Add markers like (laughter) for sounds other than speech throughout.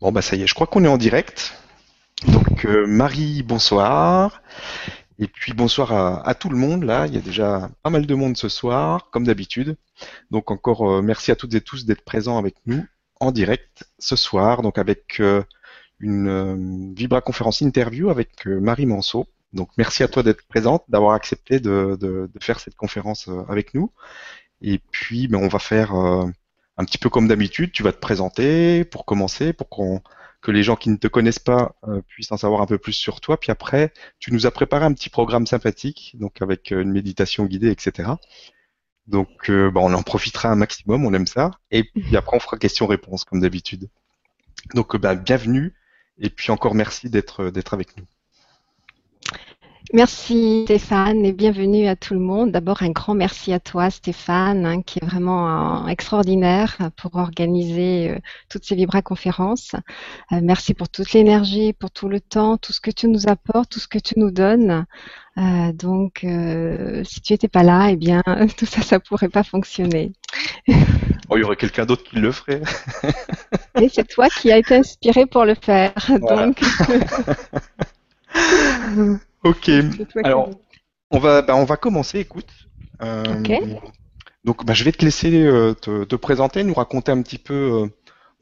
Bon, bah ça y est, je crois qu'on est en direct. Donc, euh, Marie, bonsoir. Et puis, bonsoir à, tout le monde. Là, il y a déjà pas mal de monde ce soir, comme d'habitude. Donc, encore euh, merci à toutes et tous d'être présents avec nous en direct ce soir. Donc, avec euh, une euh, Vibra conférence interview avec Marie Manceau. Donc, merci à toi d'être présente, d'avoir accepté de, de, de, faire cette conférence avec nous. Et puis, ben, on va faire un petit peu comme d'habitude, tu vas te présenter pour commencer, pour que les gens qui ne te connaissent pas euh, puissent en savoir un peu plus sur toi. Puis après, tu nous as préparé un petit programme sympathique, donc avec euh, une méditation guidée, etc. Donc, euh, bah, on en profitera un maximum, on aime ça. Et puis après, on fera question-réponse comme d'habitude. Donc, bah, bienvenue. Et puis encore merci d'être d'être avec nous. Merci Stéphane et bienvenue à tout le monde. D'abord un grand merci à toi Stéphane hein, qui est vraiment euh, extraordinaire pour organiser euh, toutes ces Vibra conférences. Euh, merci pour toute l'énergie, pour tout le temps, tout ce que tu nous apportes, tout ce que tu nous donnes. Euh, donc si tu n'étais pas là, eh bien (laughs) tout ça, ça pourrait pas fonctionner. Oh, il y aurait quelqu'un d'autre qui le ferait. (laughs) et c'est toi qui as été inspiré pour le faire. Voilà. Donc (laughs) Ok. Alors, on va, bah, on va commencer. Écoute. Euh, donc, bah, je vais te laisser euh, te, te, présenter, nous raconter un petit peu euh,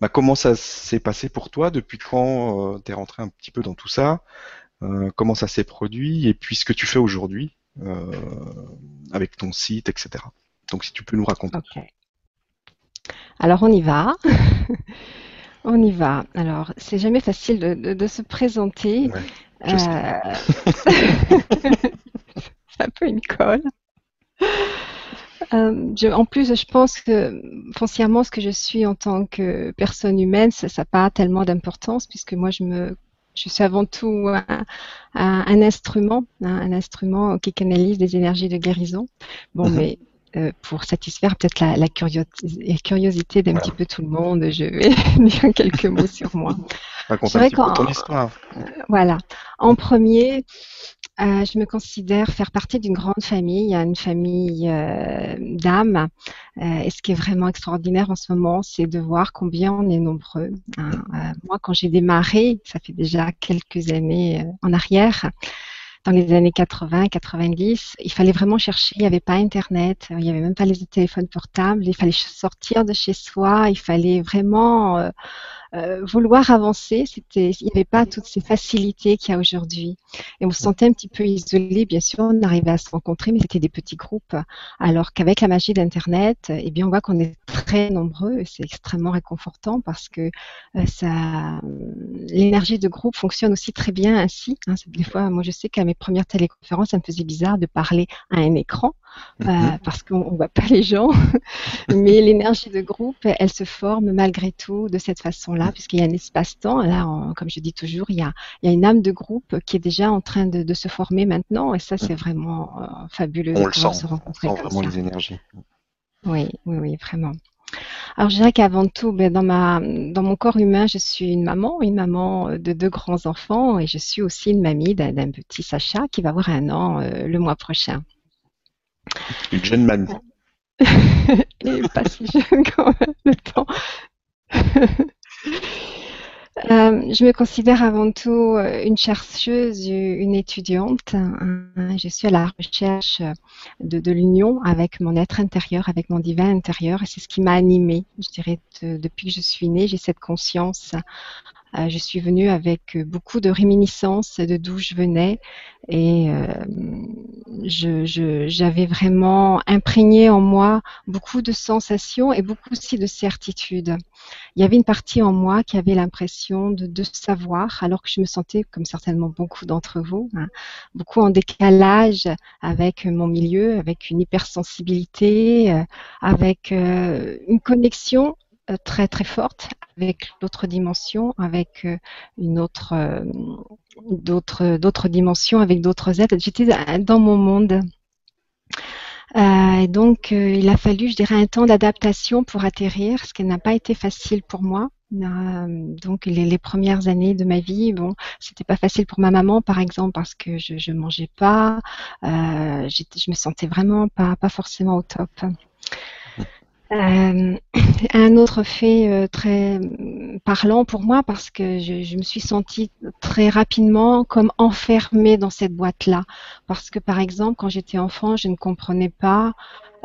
bah, comment ça s'est passé pour toi, depuis quand euh, tu es rentré un petit peu dans tout ça, comment ça s'est produit, et puis ce que tu fais aujourd'hui avec ton site, etc. Donc, si tu peux nous raconter. Ok. Alors, on y va. (laughs) on y va. Alors, c'est jamais facile de, de, de se présenter. Ouais. Euh... (laughs) c'est un peu une colle. Euh, je, en plus, je pense que foncièrement, ce que je suis en tant que personne humaine, ça n'a pas tellement d'importance puisque moi, je me je suis avant tout un, un, un instrument, un, un, instrument qui canalise des énergies de guérison. Bon, mm -hmm. mais euh, pour satisfaire peut-être la, la, curios la, curiosité d'un voilà. petit peu tout le monde, je vais (laughs) dire quelques mots (laughs) sur moi. Raconte un petit peu ton histoire. Euh, voilà. En premier, euh, je me considère faire partie d'une grande famille, une famille euh, d'âmes. Euh, et ce qui est vraiment extraordinaire en ce moment, c'est de voir combien on est nombreux. Hein. moi, quand j'ai démarré, ça fait déjà quelques années en arrière, dans les années 80, 90, il fallait vraiment chercher. Il n'y avait pas Internet, il n'y avait même pas les téléphones portables. Il fallait sortir de chez soi. Il fallait vraiment euh, euh, vouloir avancer. C'était, il n'y avait pas toutes ces facilités qu'il y a aujourd'hui. Et on se sentait un petit peu isolé. Bien sûr, on arrivait à se rencontrer, mais c'était des petits groupes. Alors qu'avec la magie d'Internet, eh bien, on voit qu'on est très nombreux. C'est extrêmement réconfortant parce que euh, ça, l'énergie de groupe fonctionne aussi très bien ainsi. Hein. Des fois, moi, je sais qu'à mes premières téléconférences, ça me faisait bizarre de parler à un écran. Euh, mm-hmm. parce qu'on ne voit pas les gens, (laughs) mais l'énergie de groupe, elle se forme malgré tout de cette façon-là, puisqu'il y a un espace-temps. Là, en, comme je dis toujours, il y, a, il y, a, une âme de groupe qui est déjà en train de, de se former maintenant, et ça, c'est vraiment euh, fabuleux On de le sent, se rencontrer on sent vraiment ça. les énergies. Oui, oui, oui, vraiment. Alors, je dirais qu'avant tout, ben, dans, ma, dans mon corps humain, je suis une maman, une maman de deux grands enfants, et je suis aussi une mamie d'un petit Sacha qui va avoir un an euh, le mois prochain. Une jeune mamie. (laughs) et pas si jeune quand même, le temps. (laughs) Euh, je me considère avant tout euh, une chercheuse, une étudiante. Je suis à la recherche de, l'union avec mon être intérieur, avec mon divin intérieur, et c'est ce qui m'a animée. Je dirais de, depuis que je suis née, j'ai cette conscience euh, je suis venue avec beaucoup de réminiscences de d'où je venais et euh, j'avais vraiment imprégné en moi beaucoup de sensations et beaucoup aussi de certitudes. Il y avait une partie en moi qui avait l'impression de, savoir, alors que je me sentais, comme certainement beaucoup d'entre vous, hein, beaucoup en décalage avec mon milieu, avec une hypersensibilité, euh, avec euh, une connexion euh, très très forte avec l'autre dimension, avec euh, une autre euh, d'autres d'autres dimensions, avec d'autres êtres. J'étais dans mon monde. Euh, et donc, euh, il a fallu, je dirais, un temps d'adaptation pour atterrir, ce qui n'a pas été facile pour moi. Euh, donc, les, les, premières années de ma vie, bon, c'était pas facile pour ma maman, par exemple, parce que je, je mangeais pas, je me sentais vraiment pas, pas forcément au top. Euh, (clears throat) un autre fait euh, très parlant pour moi parce que je, me suis sentie très rapidement comme enfermée dans cette boîte-là. Parce que par exemple, quand j'étais enfant, je ne comprenais pas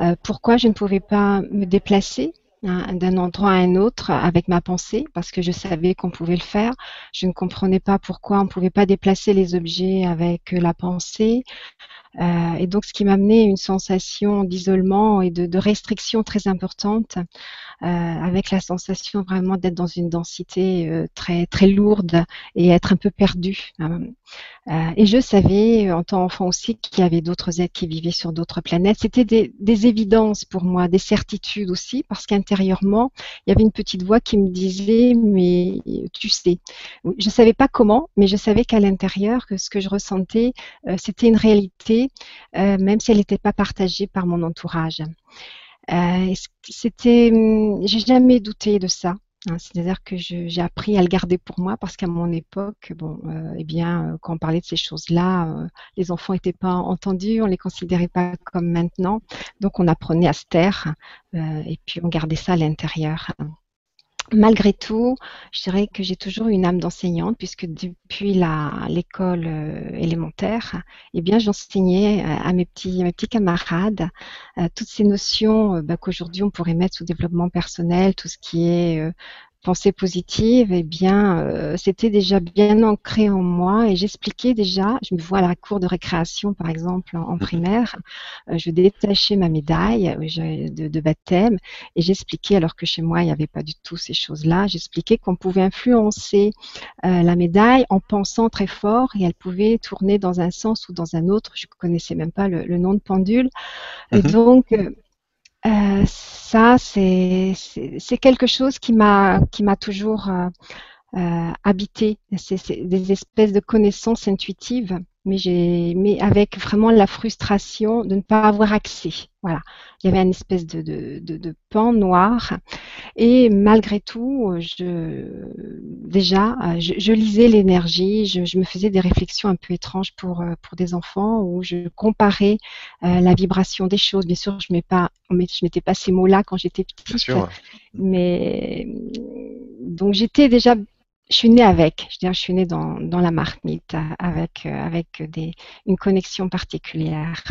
euh, pourquoi je ne pouvais pas me déplacer hein, d'un endroit à un autre avec ma pensée, parce que je savais qu'on pouvait le faire. Je ne comprenais pas pourquoi on ne pouvait pas déplacer les objets avec la pensée. Euh, et donc, ce qui m'a amené une sensation d'isolement et de, restriction très importante, euh, avec la sensation vraiment d'être dans une densité euh, très très lourde et être un peu perdu. Euh, et je savais, en tant qu'enfant aussi, qu'il y avait d'autres êtres qui vivaient sur d'autres planètes. C'était des, des, évidences pour moi, des certitudes aussi, parce qu'intérieurement, il y avait une petite voix qui me disait, mais tu sais, je ne savais pas comment, mais je savais qu'à l'intérieur, que ce que je ressentais, c'était une réalité euh, même si elle n'était pas partagée par mon entourage. Euh, c'était, hum, j'ai jamais douté de ça. Hein. C'est-à-dire que j'ai appris à le garder pour moi parce qu'à mon époque, bon, euh, eh bien, quand on parlait de ces choses-là, les enfants n'étaient pas entendus, on les considérait pas comme maintenant, donc on apprenait à se taire et puis on gardait ça à l'intérieur malgré tout, je dirais que j'ai toujours une âme d'enseignante puisque depuis l'école euh, élémentaire, eh bien, j'enseignais euh, à mes petits, mes petits camarades euh, toutes ces notions bah, qu'aujourd'hui on pourrait mettre sous développement personnel, tout ce qui est pensée positive, eh bien, euh, c'était déjà bien ancré en moi et j'expliquais déjà, je me vois à la cour de récréation, par exemple, en, primaire, euh, je détachais ma médaille euh, de, baptême et j'expliquais, alors que chez moi, il n'y avait pas du tout ces choses-là, j'expliquais qu'on pouvait influencer la médaille en pensant très fort et elle pouvait tourner dans un sens ou dans un autre. Je ne connaissais même pas le, nom de pendule. Et mhm. donc, euh, ça, c'est quelque chose qui m'a toujours euh, euh, habité. C'est des espèces de connaissances intuitives mais j'ai mais avec vraiment la frustration de ne pas avoir accès. Voilà, il y avait une espèce de, de, de, de pan noir et malgré tout, je déjà je, je lisais l'énergie, je, je, me faisais des réflexions un peu étranges pour pour des enfants où je comparais euh, la vibration des choses. Bien sûr, je mets pas je mettais pas ces mots-là quand j'étais petite, sûr. mais donc j'étais déjà je suis née avec, je, dire, je suis née dans, la marmite avec, euh, avec des, une connexion particulière.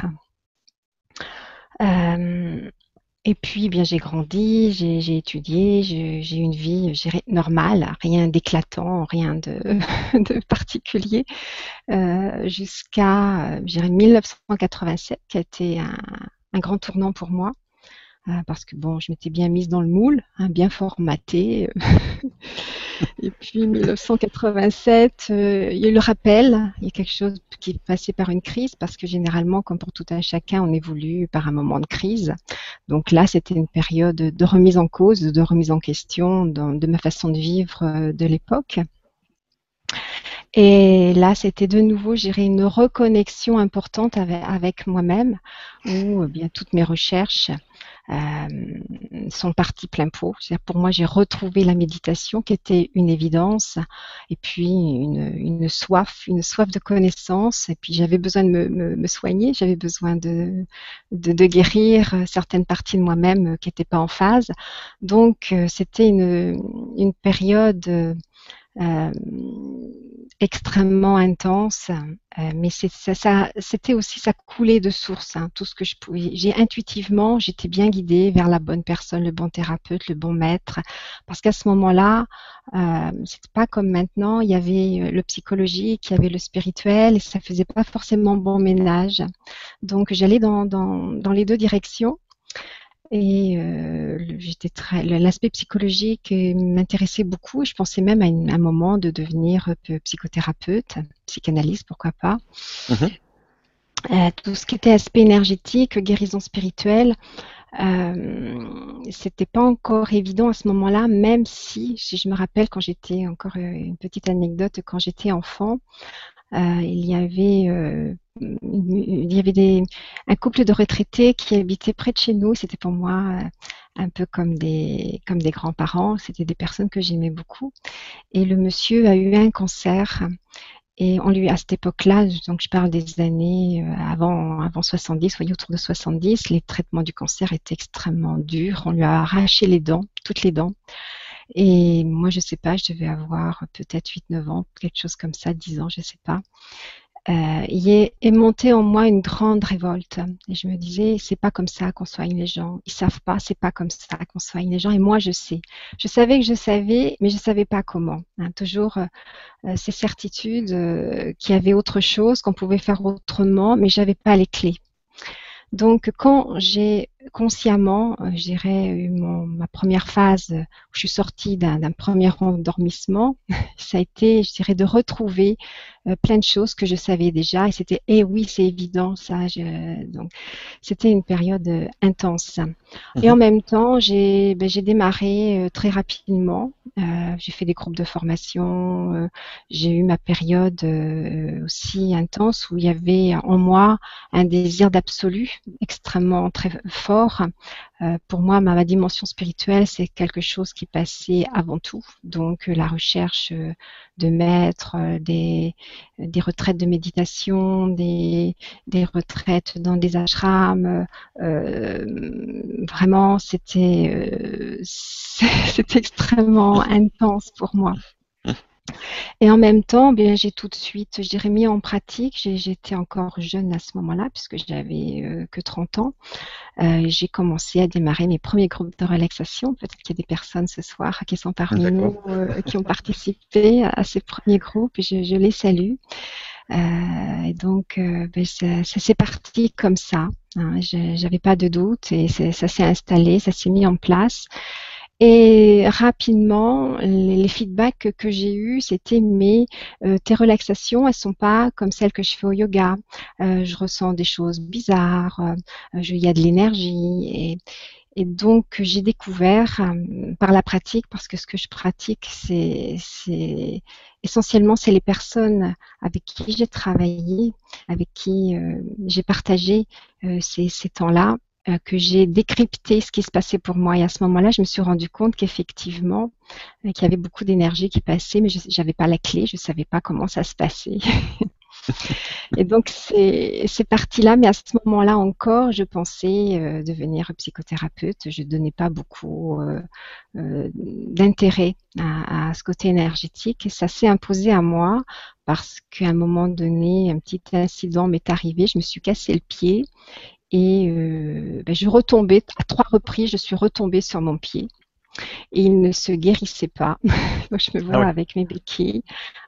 Euh, et puis, bien, j'ai grandi, j'ai étudié, j'ai une vie normale, rien d'éclatant, rien de, (laughs) particulier, euh, jusqu'à 1987, qui a été un, grand tournant pour moi. Euh, parce que bon, je m'étais bien mise dans le moule, hein, bien formatée. (laughs) Et puis 1987, euh, il y a eu le rappel, il y a quelque chose qui est passé par une crise, parce que généralement, comme pour tout un chacun, on évolue par un moment de crise. Donc là, c'était une période de remise en cause, de remise en question de ma façon de vivre euh, de l'époque. Et là, c'était de nouveau, j'irai une reconnexion importante avec, moi-même, où eh bien toutes mes recherches euh, sont partis plein pot. Pour moi, j'ai retrouvé la méditation qui était une évidence, et puis une, une soif, une soif de connaissance. Et puis j'avais besoin de me, me, me soigner, j'avais besoin de, de, de, guérir certaines parties de moi-même qui n'étaient pas en phase. Donc euh, c'était une, une période euh, extrêmement intense, euh, mais c'était aussi ça coulait de source, hein, tout ce que je pouvais. J'ai intuitivement, j'étais bien guidée vers la bonne personne, le bon thérapeute, le bon maître, parce qu'à ce moment-là, euh, c'était pas comme maintenant. Il y avait le psychologique, il y avait le spirituel, et ça faisait pas forcément bon ménage. Donc j'allais dans les deux directions. Et euh, j'étais très, l'aspect psychologique euh, m'intéressait beaucoup. Je pensais même à, un moment de devenir euh, psychothérapeute, psychanalyste, pourquoi pas. Euh, tout ce qui était aspect énergétique, guérison spirituelle, euh, c'était pas encore évident à ce moment-là, même si, si je me rappelle quand j'étais encore une petite anecdote, quand j'étais enfant, euh, il y avait, euh, il y avait des, un couple de retraités qui habitaient près de chez nous. C'était pour moi euh, un peu comme des, comme des grands-parents. C'était des personnes que j'aimais beaucoup. Et le monsieur a eu un cancer. Et on lui, à cette époque-là, donc je parle des années avant, avant 70, voyez, autour de 70, les traitements du cancer étaient extrêmement durs. On lui a arraché les dents, toutes les dents. Et moi, je sais pas, je devais avoir peut-être 8-9 ans, quelque chose comme ça, 10 ans, je sais pas. Euh, il est, est monté en moi une grande révolte. Et je me disais, c'est pas comme ça qu'on soigne les gens. Ils savent pas, c'est pas comme ça qu'on soigne les gens. Et moi, je sais. Je savais que je savais, mais je savais pas comment. Hein, toujours euh, ces certitudes euh, qu'il y avait autre chose, qu'on pouvait faire autrement, mais j'avais pas les clés. Donc, quand j'ai consciemment, euh, je dirais, eu ma première phase où je suis sortie d'un premier endormissement, (laughs) ça a été, je dirais, de retrouver euh, plein de choses que je savais déjà. Et c'était, eh oui, c'est évident, ça. donc, c'était une période euh, intense. Et en mhm. même temps, j'ai ben, démarré très rapidement. j'ai fait des groupes de formation. j'ai eu ma période aussi intense où il y avait en moi un désir d'absolu extrêmement très fort euh, pour moi, ma, dimension spirituelle, c'est quelque chose qui passait avant tout. Donc, euh, la recherche euh, de maîtres, des, retraites de méditation, des, des retraites dans des ashrams. vraiment, c'était (laughs) c'était extrêmement intense pour moi. Et en même temps, bien, j'ai tout de suite, je dirais, mis en pratique. J'étais encore jeune à ce moment-là, puisque j'avais euh, que 30 ans. Euh, j'ai commencé à démarrer mes premiers groupes de relaxation. Peut-être qu'il y a des personnes ce soir qui sont parmi nous, euh, qui ont participé à ces premiers groupes, et je, les salue. et donc, ben, ça, s'est parti comme ça. Hein. J'avais pas de doute et ça s'est installé, ça s'est mis en place. Et rapidement, les, feedbacks que, j'ai eus, c'était mais euh, tes relaxations, elles sont pas comme celles que je fais au yoga. Euh, je ressens des choses bizarres, euh, il y a de l'énergie. Et, donc, j'ai découvert par la pratique, parce que ce que je pratique, c'est essentiellement, c'est les personnes avec qui j'ai travaillé, avec qui j'ai partagé ces temps-là, euh, que j'ai décrypté ce qui se passait pour moi. Et à ce moment-là, je me suis rendu compte qu'effectivement, euh, qu'il y avait beaucoup d'énergie qui passait, mais je n'avais pas la clé, je ne savais pas comment ça se passait. (laughs) et donc, c'est parti là, mais à ce moment-là encore, je pensais euh, devenir psychothérapeute. Je ne donnais pas beaucoup d'intérêt à, à, ce côté énergétique. Et ça s'est imposé à moi parce qu'à un moment donné, un petit incident m'est arrivé. Je me suis cassé le pied et euh, ben, je retombais à trois reprises, je suis retombée sur mon pied et il ne se guérissait pas. (laughs) donc je me vois ah avec mes béquilles.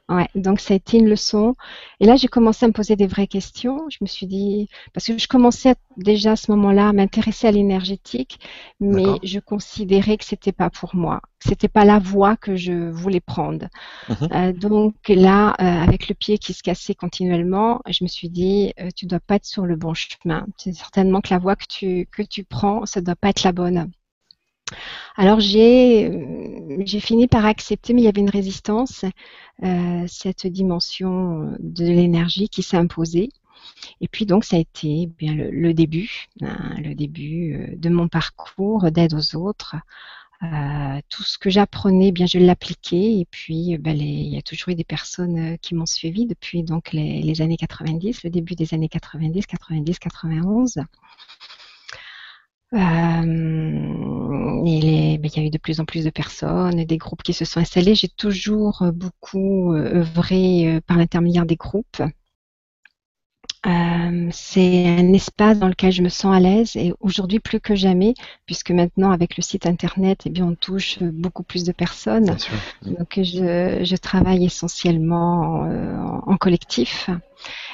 Ouais, donc ça a été une leçon. Et là, j'ai commencé à me poser des vraies questions. Je me suis dit, parce que je commençais déjà à ce moment-là à m'intéresser à l'énergétique, mais je considérais que c'était pas pour moi, que c'était pas la voie que je voulais prendre. Mhm. Euh, donc là, euh, avec le pied qui se cassait continuellement, je me suis dit, euh, tu dois pas être sur le bon chemin. C'est certainement que la voie que tu que tu prends, ça doit pas être la bonne. Alors j'ai j'ai fini par accepter, mais il y avait une résistance, euh, cette dimension de l'énergie qui imposée. Et puis donc ça a été eh le, début, hein, le début euh, de mon parcours d'aide aux autres. Euh, tout ce que j'apprenais, eh bien je l'appliquais et puis ben, il y a toujours eu des personnes qui m'ont suivi depuis donc les, années 90, le début des années 90, 90, 91. Euh, il, ben, il, y a eu de plus en plus de personnes, des groupes qui se sont installés. J'ai toujours euh, beaucoup euh, œuvré par l'intermédiaire des groupes. C'est un espace dans lequel je me sens à l'aise et aujourd'hui plus que jamais, puisque maintenant avec le site internet, eh bien, on touche beaucoup plus de personnes. Donc je, je, travaille essentiellement en, en collectif.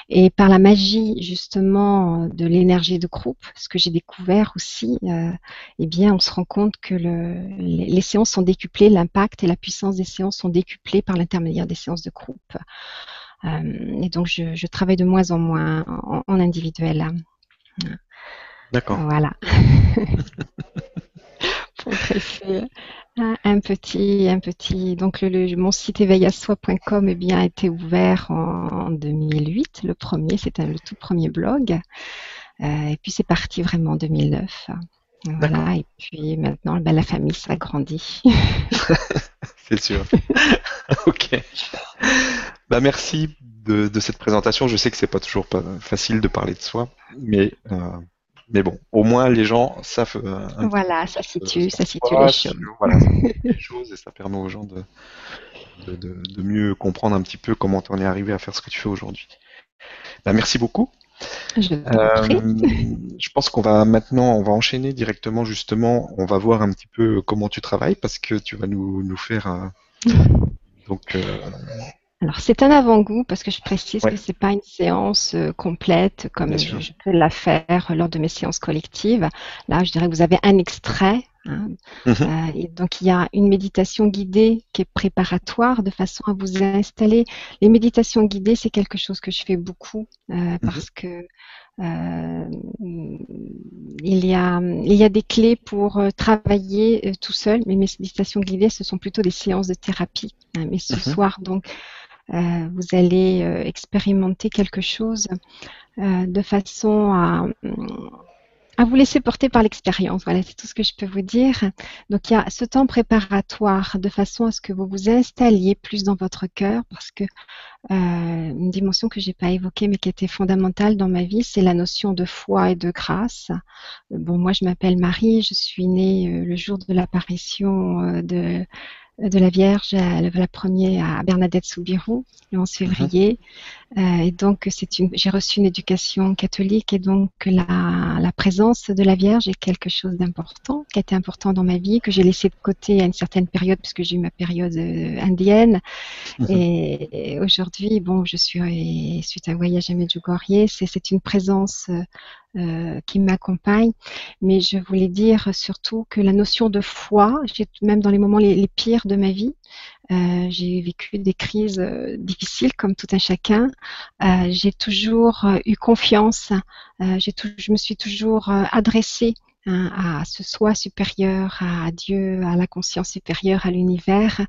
Et par la magie justement de l'énergie de groupe, ce que j'ai découvert aussi, euh, eh bien, on se rend compte que le, les, séances sont décuplées, l'impact et la puissance des séances sont décuplées par l'intermédiaire des séances de groupe. Euh, et donc, je, je, travaille de moins en moins en, en individuel. D'accord. Voilà. (laughs) Pour un petit, un petit. Donc le, mon site éveillasoi.com eh bien a été ouvert en, 2008. Le premier, c'était le tout premier blog. Euh, et puis c'est parti vraiment en 2009. Voilà. Et puis maintenant, ben, la famille s'agrandit. (laughs) c'est sûr. (laughs) ok. Bah merci de, cette présentation. Je sais que c'est pas toujours pas facile de parler de soi, mais euh, Mais bon, au moins les gens savent. Euh, voilà, ça situe, ça situe les choses. Voilà, les choses et ça permet aux gens de, de, de, mieux comprendre un petit peu comment tu en es arrivé à faire ce que tu fais aujourd'hui. Ben, merci beaucoup. Je, euh, je pense qu'on va maintenant, on va enchaîner directement justement, on va voir un petit peu comment tu travailles parce que tu vas nous, nous faire donc euh, alors c'est un avant-goût parce que je précise que c'est pas une séance euh, complète comme je, peux la faire lors de mes séances collectives. Là, je dirais que vous avez un extrait. Hein. Mhm. Euh, et donc il y a une méditation guidée qui est préparatoire de façon à vous installer. Les méditations guidées, c'est quelque chose que je fais beaucoup euh, mhm. parce que euh, il, y a, il y a des clés pour travailler tout seul, mais mes méditations guidées, ce sont plutôt des séances de thérapie. Hein. mais ce mhm. soir, donc, vous allez expérimenter quelque chose de façon à, à vous laisser porter par l'expérience. Voilà, c'est tout ce que je peux vous dire. Donc il y a ce temps préparatoire de façon à ce que vous vous installiez plus dans votre cœur parce que euh, une dimension que j'ai pas évoquée mais qui était fondamentale dans ma vie, c'est la notion de foi et de grâce. Bon, moi je m'appelle Marie, je suis née le jour de l'apparition de de la Vierge, la première à Bernadette Soubirou, le 11 février. Euh, et donc, c'est une, j'ai reçu une éducation catholique et donc la, la, présence de la Vierge est quelque chose d'important, qui a été important dans ma vie, que j'ai laissé de côté à une certaine période puisque j'ai eu ma période euh, indienne. Mhm. Et, aujourd'hui, bon, je suis suite à un voyage à Medjugorje, c'est une présence euh, qui m'accompagne. Mais je voulais dire surtout que la notion de foi, même dans les moments les, pires de ma vie, euh, j'ai vécu des crises euh, difficiles comme tout un chacun. J'ai toujours eu confiance. j'ai je me suis toujours adressée hein, à ce soi supérieur, à Dieu, à la conscience supérieure, à l'univers,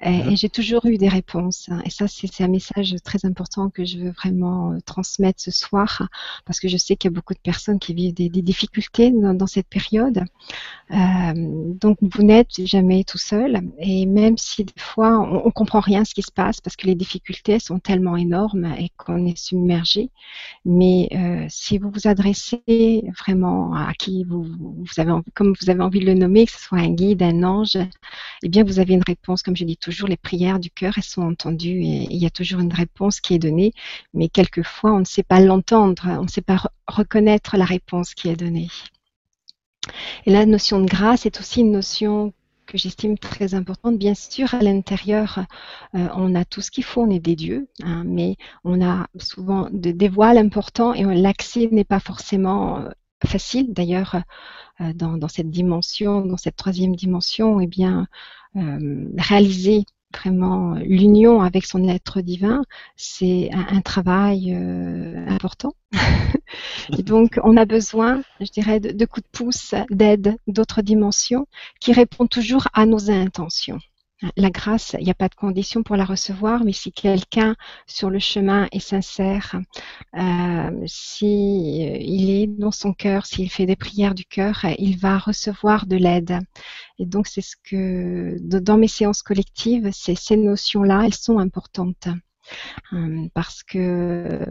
et, et j'ai toujours eu des réponses. Hein. Et ça, c'est un message très important que je veux vraiment euh, transmettre ce soir, parce que je sais qu'il y a beaucoup de personnes qui vivent des, des difficultés dans, dans, cette période. Euh, donc, vous n'êtes jamais tout seul. Et même si des fois, on, on comprend rien ce qui se passe, parce que les difficultés sont tellement énormes et qu'on est submergé. Mais euh, si vous vous adressez vraiment à qui vous, vous avez, comme vous avez envie de le nommer, que ce soit un guide, un ange, eh bien, vous avez une réponse, comme je dis toujours les prières du cœur, elles sont entendues et il y a toujours une réponse qui est donnée, mais quelquefois on ne sait pas l'entendre, on ne sait pas reconnaître la réponse qui est donnée. Et la notion de grâce est aussi une notion que j'estime très importante. Bien sûr, à l'intérieur, euh, on a tout ce qu'il faut, on est des dieux, hein, mais on a souvent des voiles importants et l'accès n'est pas forcément euh, facile. D'ailleurs, euh, dans, dans, cette dimension, dans cette troisième dimension, eh bien, euh, réaliser vraiment l'union avec son être divin, c'est un, travail euh, important. (laughs) et donc, on a besoin, je dirais, de, de coups de pouce, d'aide, d'autres dimensions qui répondent toujours à nos intentions. La grâce, il n'y a pas de condition pour la recevoir, mais si quelqu'un sur le chemin est sincère, euh, si euh, est dans son cœur, s'il fait des prières du cœur, il va recevoir de l'aide. Et donc c'est ce que dans mes séances collectives, ces notions-là, elles sont importantes. Hum, parce que euh,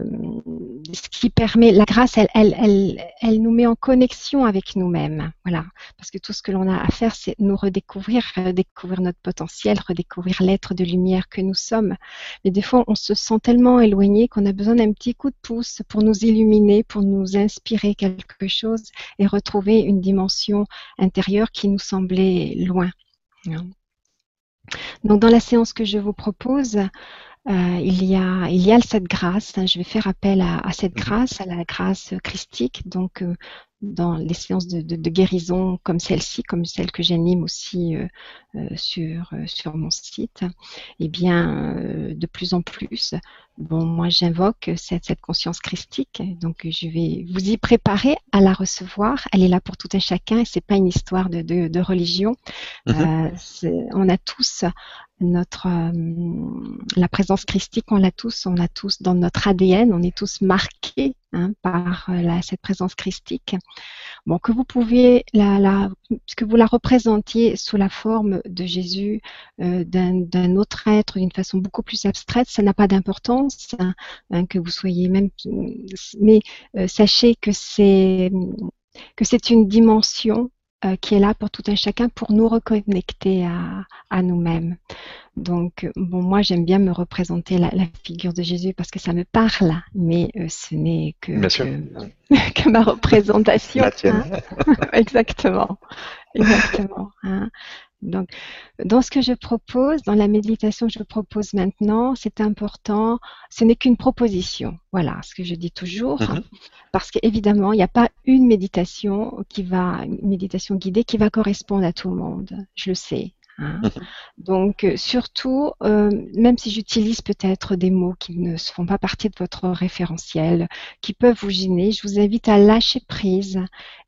ce qui permet, la grâce, elle, elle, elle, nous met en connexion avec nous-mêmes. Voilà. Parce que tout ce que l'on a à faire, c'est nous redécouvrir, redécouvrir notre potentiel, redécouvrir l'être de lumière que nous sommes. Mais des fois, on se sent tellement éloigné qu'on a besoin d'un petit coup de pouce pour nous illuminer, pour nous inspirer quelque chose et retrouver une dimension intérieure qui nous semblait loin. Donc, dans la séance que je vous propose, euh, il, y a, il y a cette grâce, hein, je vais faire appel à, à, cette mhm. grâce, à la grâce christique, donc euh, dans les séances de, de, de guérison comme celle-ci, comme celle que j'anime aussi euh, euh sur, euh, sur mon site, eh bien, de plus en plus, bon, moi j'invoque cette, cette conscience christique, donc je vais vous y préparer à la recevoir. Elle est là pour tout un chacun et c'est pas une histoire de, de, religion. Mhm. on a tous notre la présence christique, on l'a tous, on a tous dans notre ADN, on est tous marqués hein, par euh, cette présence christique. Bon, que vous pouvez la, la, que vous la représentiez sous la forme de Jésus, euh, d'un autre être, d'une façon beaucoup plus abstraite, ça n'a pas d'importance. Hein, hein, que vous soyez même, mais euh, sachez que c'est que c'est une dimension euh, qui est là pour tout un chacun pour nous reconnecter à, nous-mêmes. Donc, bon, moi, j'aime bien me représenter la, figure de Jésus parce que ça me parle, mais euh, ce n'est que, (laughs) que, ma représentation. La tienne. Hein. (laughs) Exactement. Exactement. Hein. Donc, dans ce que je propose, dans la méditation que je propose maintenant, c'est important, ce n'est qu'une proposition. Voilà ce que je dis toujours. Mhm. Parce qu'évidemment, il n'y a pas une méditation qui va, une méditation guidée qui va correspondre à tout le monde. Je le sais. Hein. Mhm. Donc, euh, surtout, euh, même si j'utilise peut-être des mots qui ne font pas partie de votre référentiel, qui peuvent vous gêner, je vous invite à lâcher prise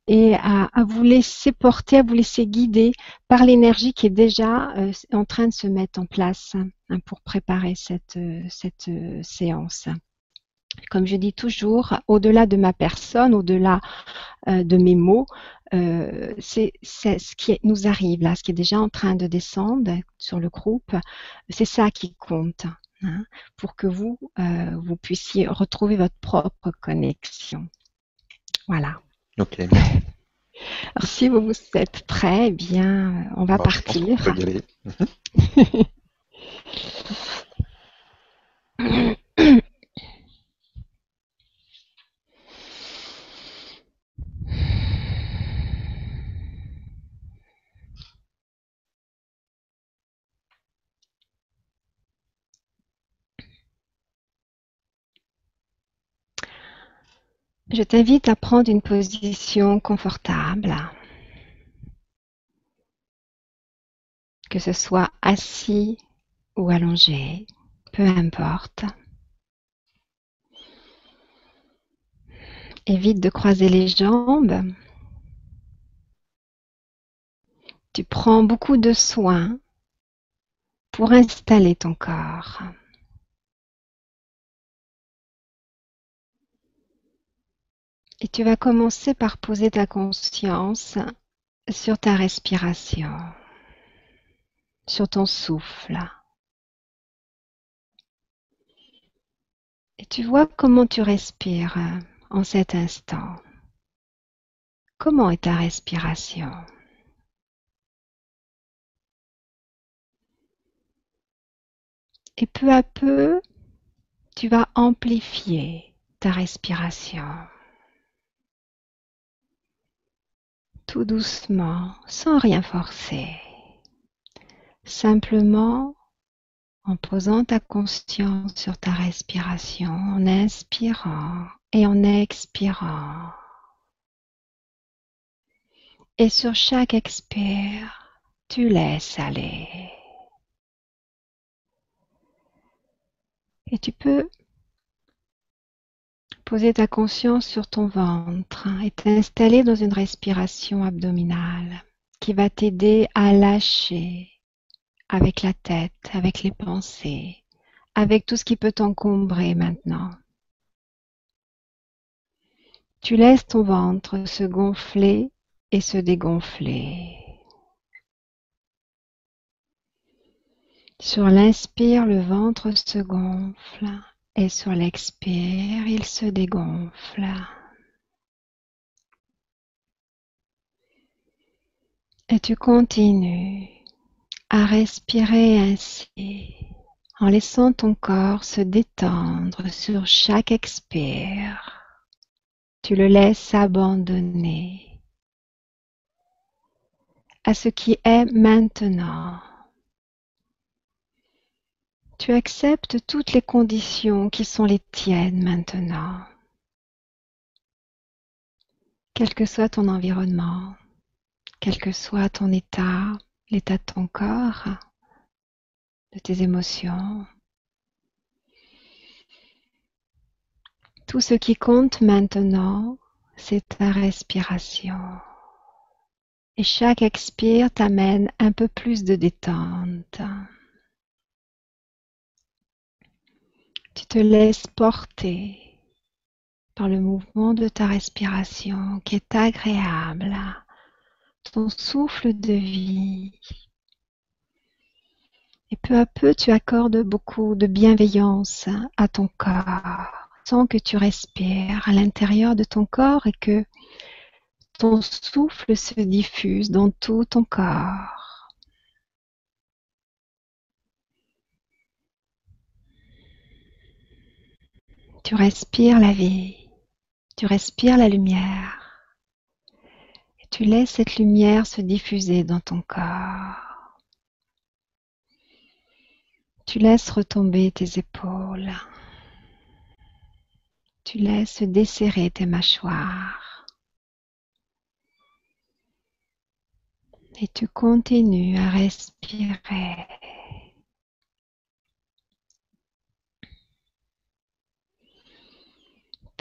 et à, vous laisser porter, à vous laisser guider par l'énergie qui est déjà euh, en train de se mettre en place hein, pour préparer cette, cette séance comme je dis toujours, au-delà de ma personne, au-delà euh, de mes mots, euh, c'est ce qui nous arrive là, ce qui est déjà en train de descendre sur le groupe, c'est ça qui compte hein, pour que vous, euh, vous puissiez retrouver votre propre connexion. Voilà. Ok. Alors, si vous, êtes prêts, eh bien, on va partir. On peut y aller. (laughs) (laughs) Je t'invite à prendre une position confortable, que ce soit assis ou allongé, peu importe. Évite de croiser les jambes. Tu prends beaucoup de soin pour installer ton corps. Et tu vas commencer par poser ta conscience sur ta respiration, sur ton souffle. Et tu vois comment tu respires en cet instant. Comment est ta respiration? Et peu à peu, tu vas amplifier ta respiration. Tout doucement, sans rien forcer. Simplement en posant ta conscience sur ta respiration, en inspirant et en expirant. Et sur chaque expire, tu laisses aller. Et tu peux Poser ta conscience sur ton ventre et t'installer dans une respiration abdominale qui va t'aider à lâcher avec la tête, avec les pensées, avec tout ce qui peut t'encombrer maintenant. Tu laisses ton ventre se gonfler et se dégonfler. Sur l'inspire, le ventre se gonfle et sur l'expire, il se dégonfle. Et tu continues à respirer ainsi en laissant ton corps se détendre sur chaque expire. Tu le laisses abandonner à ce qui est maintenant. Tu acceptes toutes les conditions qui sont les tiennes maintenant, quel que soit ton environnement, quel que soit ton état, l'état de ton corps, de tes émotions. Tout ce qui compte maintenant, c'est ta respiration. Et chaque expire t'amène un peu plus de détente. Tu te laisses porter par le mouvement de ta respiration qui est agréable, ton souffle de vie. Et peu à peu, tu accordes beaucoup de bienveillance à ton corps, sans que tu respires à l'intérieur de ton corps et que ton souffle se diffuse dans tout ton corps. Tu respires la vie, tu respires la lumière et tu laisses cette lumière se diffuser dans ton corps. Tu laisses retomber tes épaules. Tu laisses desserrer tes mâchoires. Et tu continues à respirer.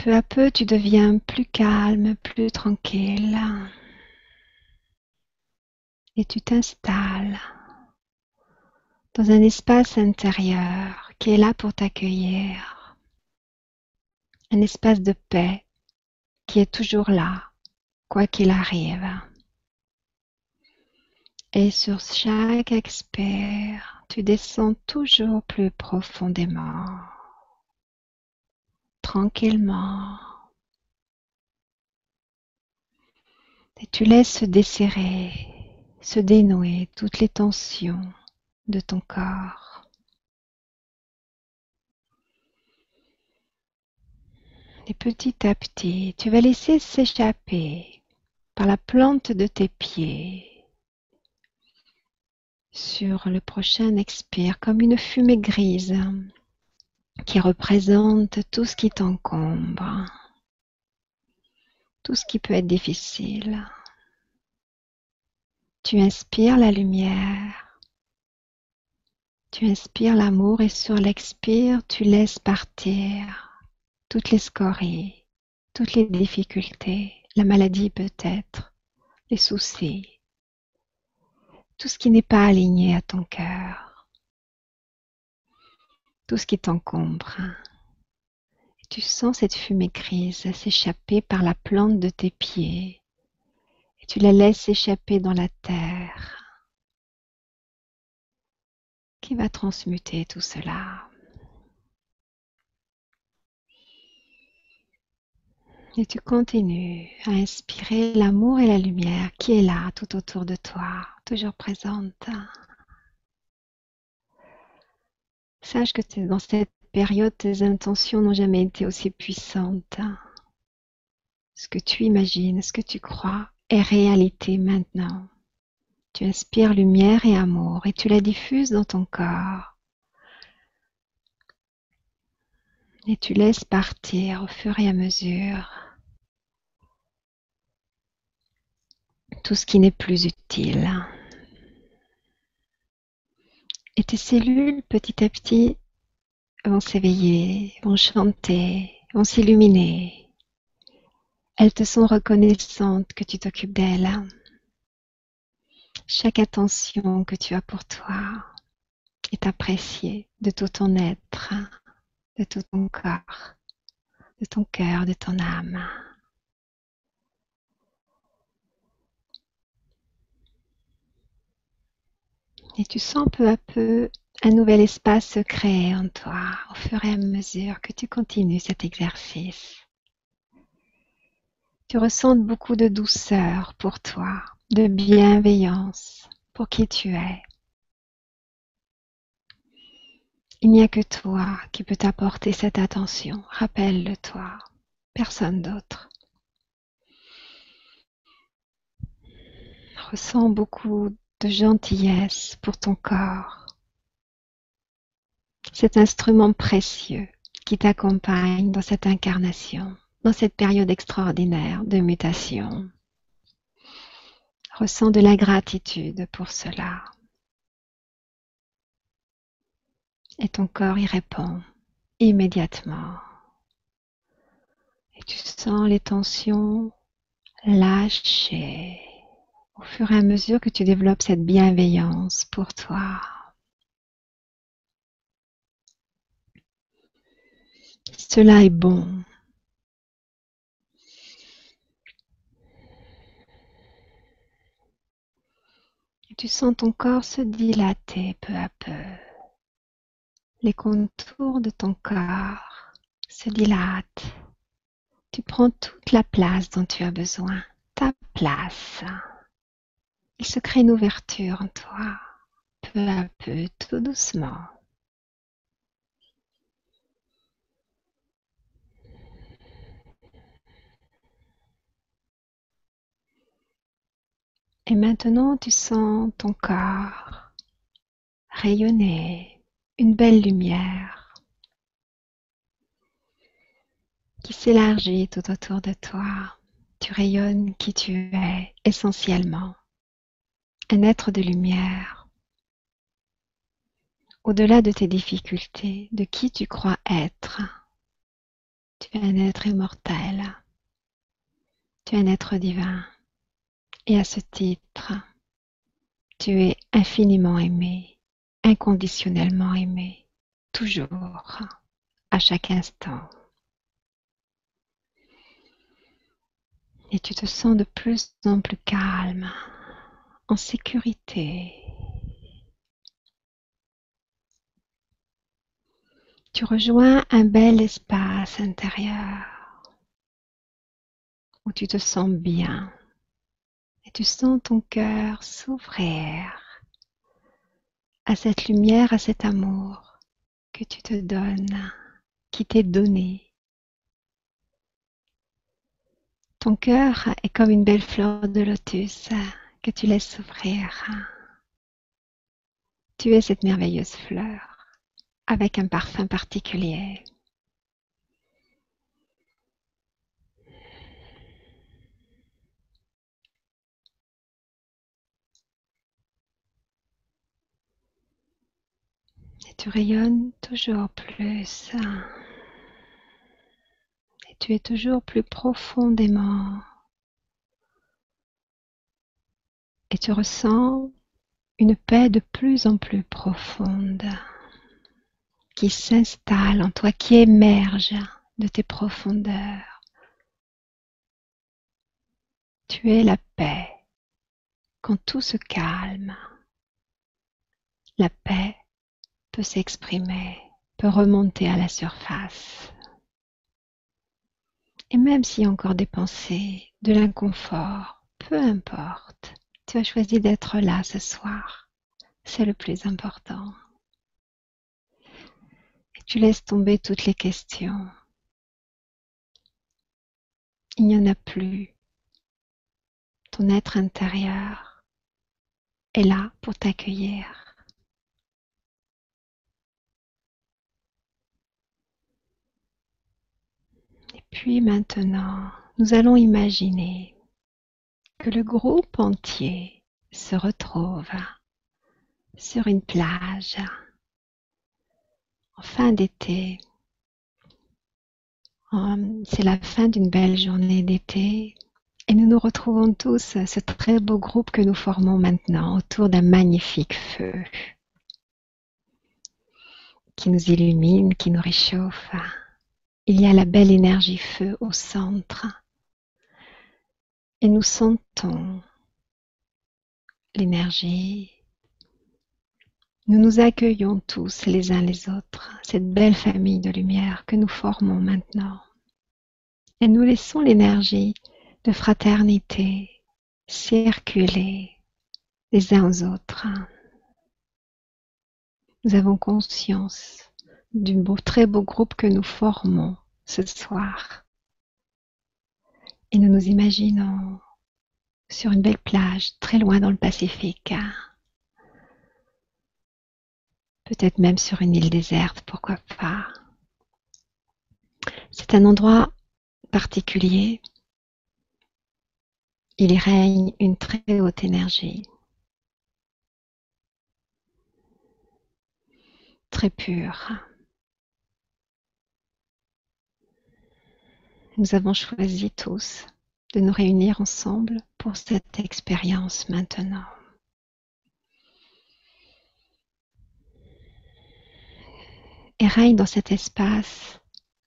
Peu à peu, tu deviens plus calme, plus tranquille. Et tu t'installes dans un espace intérieur qui est là pour t'accueillir un espace de paix qui est toujours là, quoi qu'il arrive. Et sur chaque expire, tu descends toujours plus profondément, tranquillement. Et tu laisses se desserrer, se dénouer toutes les tensions de ton corps. Et petit à petit, tu vas laisser s'échapper par la plante de tes pieds sur le prochain expire comme une fumée grise qui représente tout ce qui t'encombre, tout ce qui peut être difficile. Tu inspires la lumière, tu inspires l'amour et sur l'expire, tu laisses partir toutes les scories, toutes les difficultés, la maladie peut-être, les soucis, tout ce qui n'est pas aligné à ton cœur, tout ce qui t'encombre. Tu sens cette fumée grise s'échapper par la plante de tes pieds et tu la laisses échapper dans la terre qui va transmuter tout cela? Et tu continues à inspirer l'amour et la lumière qui est là tout autour de toi, toujours présente. Sache que dans cette période, tes intentions n'ont jamais été aussi puissantes. Ce que tu imagines, ce que tu crois est réalité maintenant. Tu inspires lumière et amour et tu la diffuses dans ton corps. Et tu laisses partir au fur et à mesure tout ce qui n'est plus utile. Et tes cellules, petit à petit, vont s'éveiller, vont chanter, vont s'illuminer. Elles te sont reconnaissantes que tu t'occupes d'elles. Chaque attention que tu as pour toi est appréciée de tout ton être, de tout ton corps, de ton cœur, de ton âme. Et tu sens peu à peu un nouvel espace se créer en toi au fur et à mesure que tu continues cet exercice. Tu ressens beaucoup de douceur pour toi, de bienveillance pour qui tu es. Il n'y a que toi qui peux t'apporter cette attention. Rappelle-le-toi, personne d'autre. Ressens beaucoup de gentillesse pour ton corps. Cet instrument précieux qui t'accompagne dans cette incarnation, dans cette période extraordinaire de mutation. Ressens de la gratitude pour cela. Et ton corps y répond immédiatement. Et tu sens les tensions lâcher au fur et à mesure que tu développes cette bienveillance pour toi. Cela est bon. Tu sens ton corps se dilater peu à peu. Les contours de ton corps se dilatent. Tu prends toute la place dont tu as besoin ta place. Il se crée une ouverture en toi, peu à peu, tout doucement. Et maintenant, tu sens ton corps rayonner une belle lumière qui s'élargit tout autour de toi. Tu rayonnes qui tu es essentiellement, un être de lumière. Au-delà de tes difficultés, de qui tu crois être, tu es un être immortel, tu es un être divin. Et à ce titre, tu es infiniment aimé, inconditionnellement aimé, toujours, à chaque instant. Et tu te sens de plus en plus calme, en sécurité. Tu rejoins un bel espace intérieur où tu te sens bien et tu sens ton cœur s'ouvrir à cette lumière, à cet amour que tu te donnes, qui t'est donné. Ton cœur est comme une belle fleur de lotus tu laisses s'ouvrir. Tu es cette merveilleuse fleur avec un parfum particulier. Et tu rayonnes toujours plus. Et tu es toujours plus profondément. Et tu ressens une paix de plus en plus profonde qui s'installe en toi, qui émerge de tes profondeurs. Tu es la paix quand tout se calme. La paix peut s'exprimer, peut remonter à la surface. Et même s'il y a encore des pensées, de l'inconfort, peu importe, tu as choisi d'être là ce soir. C'est le plus important. Et tu laisses tomber toutes les questions. Il n'y en a plus. Ton être intérieur est là pour t'accueillir. Et puis maintenant, nous allons imaginer que le groupe entier se retrouve sur une plage en fin d'été. C'est la fin d'une belle journée d'été et nous nous retrouvons tous, ce très beau groupe que nous formons maintenant autour d'un magnifique feu qui nous illumine, qui nous réchauffe. Il y a la belle énergie feu au centre et nous sentons l'énergie. Nous nous accueillons tous les uns les autres, cette belle famille de lumière que nous formons maintenant. Et nous laissons l'énergie de fraternité circuler les uns aux autres. Nous avons conscience du beau, très beau groupe que nous formons ce soir. Nous nous imaginons sur une belle plage très loin dans le Pacifique. Peut-être même sur une île déserte, pourquoi pas. C'est un endroit particulier. Il y règne une très haute énergie. Très pure. Nous avons choisi tous de nous réunir ensemble pour cette expérience maintenant. Et règne dans cet espace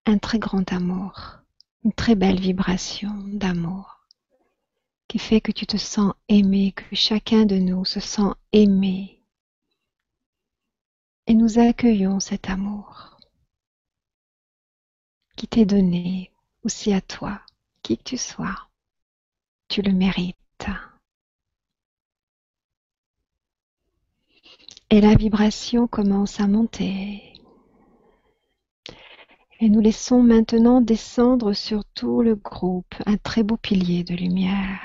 un très grand amour, une très belle vibration d'amour qui fait que tu te sens aimé, que chacun de nous se sent aimé. Et nous accueillons cet amour qui t'est donné aussi à toi, qui que tu sois. Tu le mérites. Et la vibration commence à monter. Et nous laissons maintenant descendre sur tout le groupe un très beau pilier de lumière.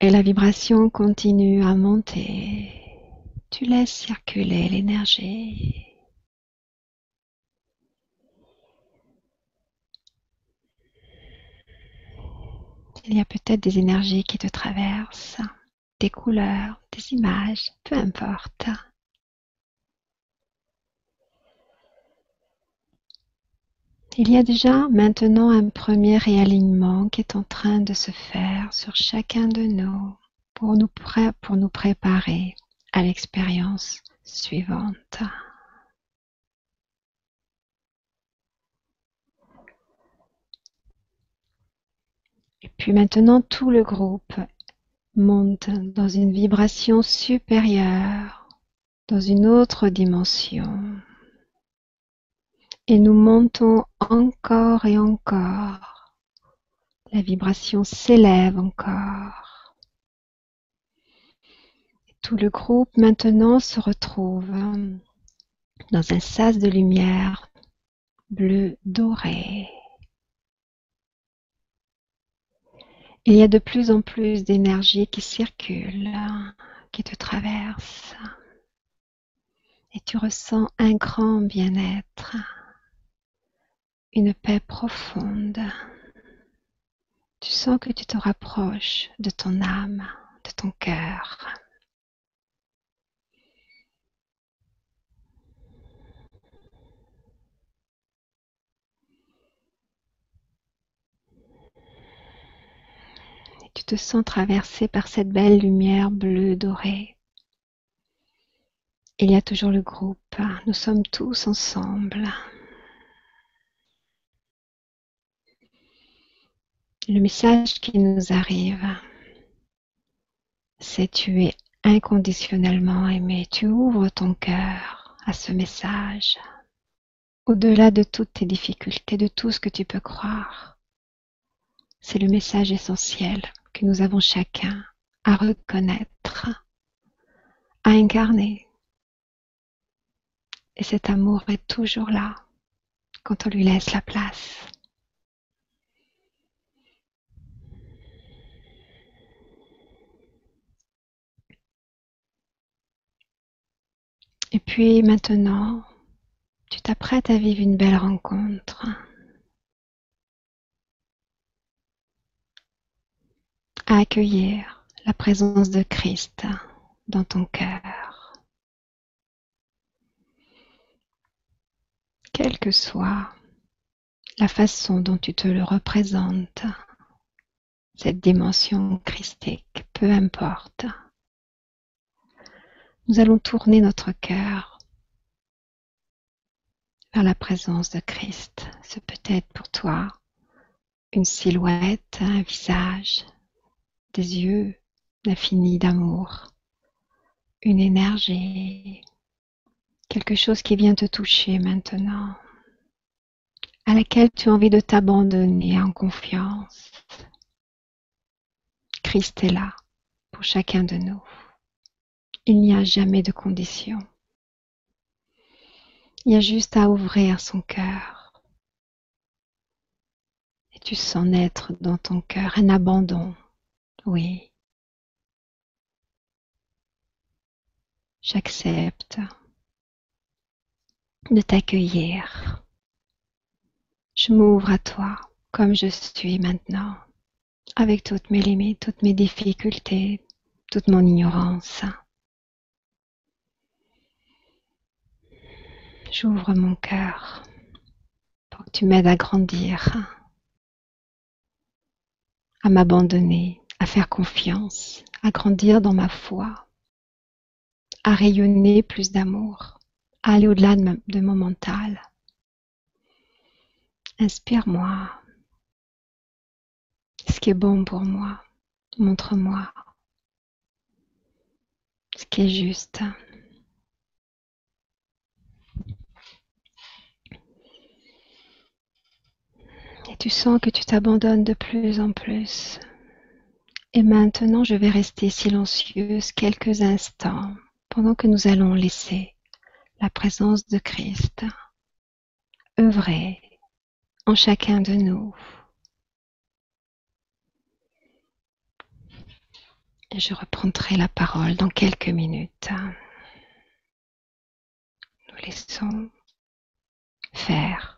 Et la vibration continue à monter. Tu laisses circuler l'énergie. Il y a peut-être des énergies qui te traversent, des couleurs, des images, peu importe. Il y a déjà maintenant un premier réalignement qui est en train de se faire sur chacun de nous pour nous, préparer à l'expérience suivante. Puis maintenant, tout le groupe monte dans une vibration supérieure, dans une autre dimension. Et nous montons encore et encore. La vibration s'élève encore. tout le groupe maintenant se retrouve dans un sas de lumière bleu doré. Il y a de plus en plus d'énergie qui circule, qui te traverse. Et tu ressens un grand bien-être une paix profonde. Tu sens que tu te rapproches de ton âme, de ton cœur. Te sens traversé par cette belle lumière bleue dorée. Il y a toujours le groupe, nous sommes tous ensemble. Le message qui nous arrive, c'est tu es inconditionnellement aimé. Tu ouvres ton cœur à ce message. Au-delà de toutes tes difficultés, de tout ce que tu peux croire, c'est le message essentiel que nous avons chacun à reconnaître, à incarner. Et cet amour est toujours là quand on lui laisse la place. Et puis maintenant, tu t'apprêtes à vivre une belle rencontre. À accueillir la présence de Christ dans ton cœur. Quelle que soit la façon dont tu te le représentes, cette dimension christique, peu importe nous allons tourner notre cœur vers la présence de Christ. Ce peut être pour toi une silhouette, un visage, des yeux d'infini d'amour, une énergie, quelque chose qui vient te toucher maintenant, à laquelle tu as envie de t'abandonner en confiance. Christ est là pour chacun de nous. Il n'y a jamais de condition. Il y a juste à ouvrir son cœur. Et tu sens naître dans ton cœur un abandon. Oui. J'accepte de t'accueillir. Je m'ouvre à toi comme je suis maintenant, avec toutes mes limites, toutes mes difficultés, toute mon ignorance. J'ouvre mon cœur pour que tu m'aides à grandir, à m'abandonner, à faire confiance, à grandir dans ma foi, à rayonner plus d'amour, à aller au-delà de, mon mental. Inspire-moi ce qui est bon pour moi. Montre-moi ce qui est juste. tu sens que tu t'abandonnes de plus en plus. Et maintenant, je vais rester silencieuse quelques instants pendant que nous allons laisser la présence de Christ œuvrer en chacun de nous. Et je reprendrai la parole dans quelques minutes. Nous laissons faire.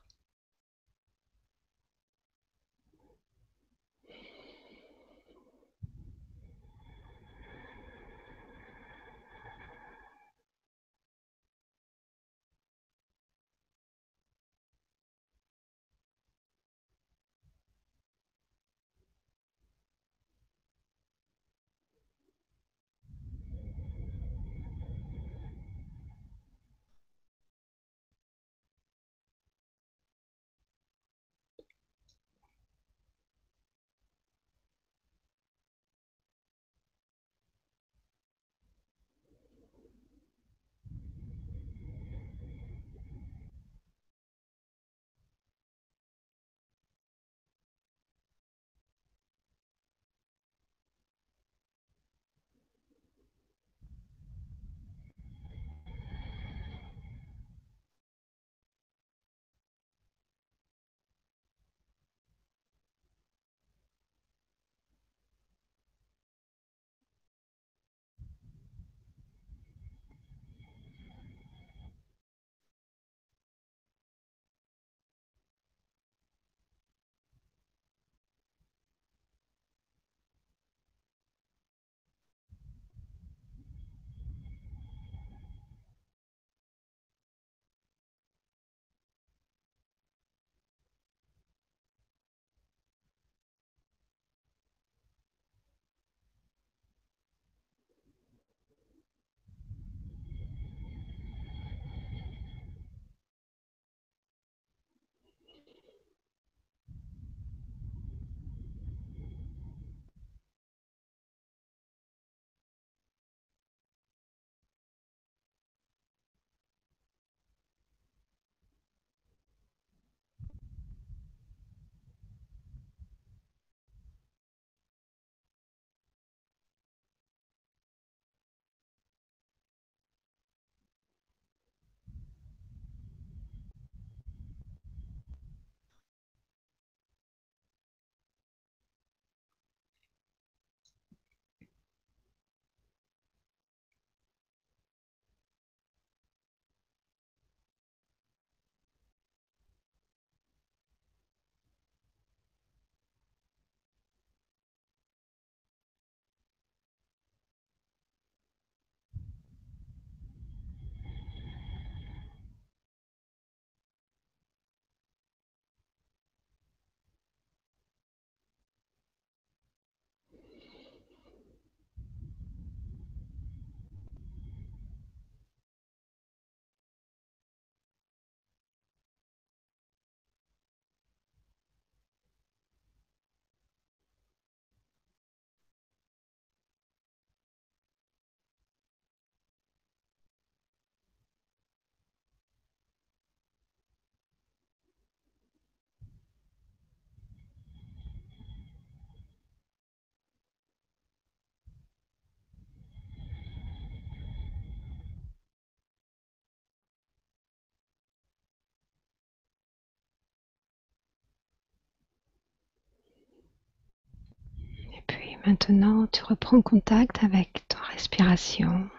Maintenant, tu reprends contact avec ton respiration.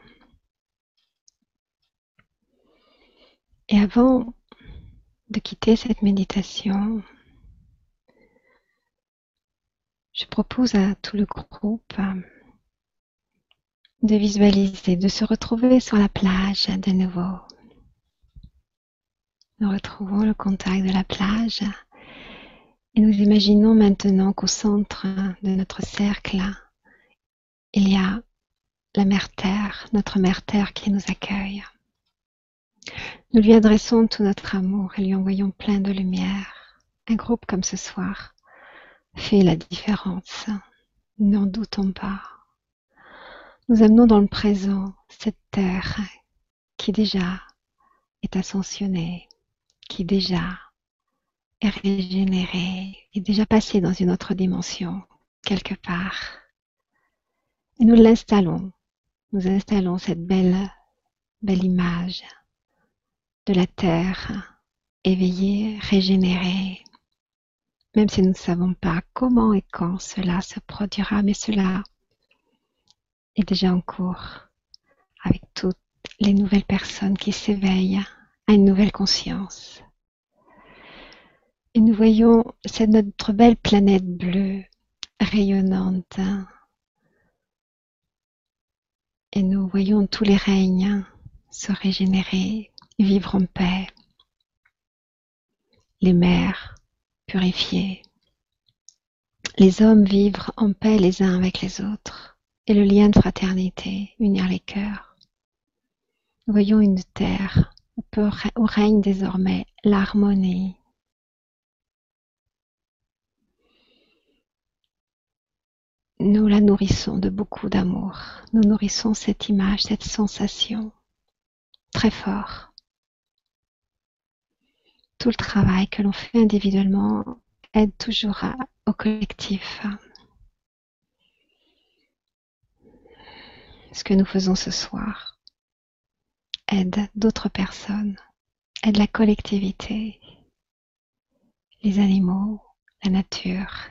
Et avant de quitter cette méditation, je propose à tout le groupe de visualiser, de se retrouver sur la plage de nouveau. Nous retrouvons le contact de la plage et nous imaginons maintenant qu'au centre de notre cercle, il y a la mère Terre, notre mère Terre qui nous accueille. Nous lui adressons tout notre amour et lui envoyons plein de lumière. Un groupe comme ce soir fait la différence. N'en doutons pas. Nous amenons dans le présent cette terre qui déjà est ascensionnée, qui déjà est régénéré, est déjà passé dans une autre dimension, quelque part. Et nous l'installons. Nous installons cette belle, belle image de la terre éveillée, régénérée. Même si nous ne savons pas comment et quand cela se produira, mais cela est déjà en cours avec toutes les nouvelles personnes qui s'éveillent à une nouvelle conscience. Et nous voyons, c'est notre belle planète bleue, rayonnante. Et nous voyons tous les règnes se régénérer, vivre en paix. Les mers purifiées. Les hommes vivre en paix les uns avec les autres. Et le lien de fraternité, unir les cœurs. Nous voyons une terre où règne désormais l'harmonie, nous la nourrissons de beaucoup d'amour. Nous nourrissons cette image, cette sensation très fort. Tout le travail que l'on fait individuellement aide toujours au collectif. Ce que nous faisons ce soir aide d'autres personnes, aide la collectivité, les animaux, la nature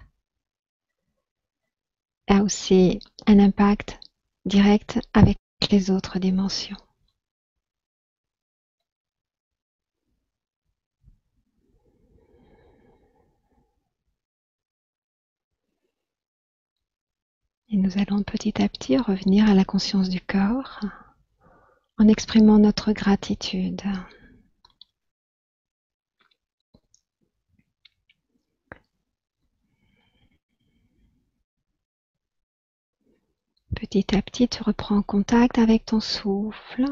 a aussi un impact direct avec les autres dimensions. Et nous allons petit à petit revenir à la conscience du corps en exprimant notre gratitude. Petit à petit, tu reprends contact avec ton souffle.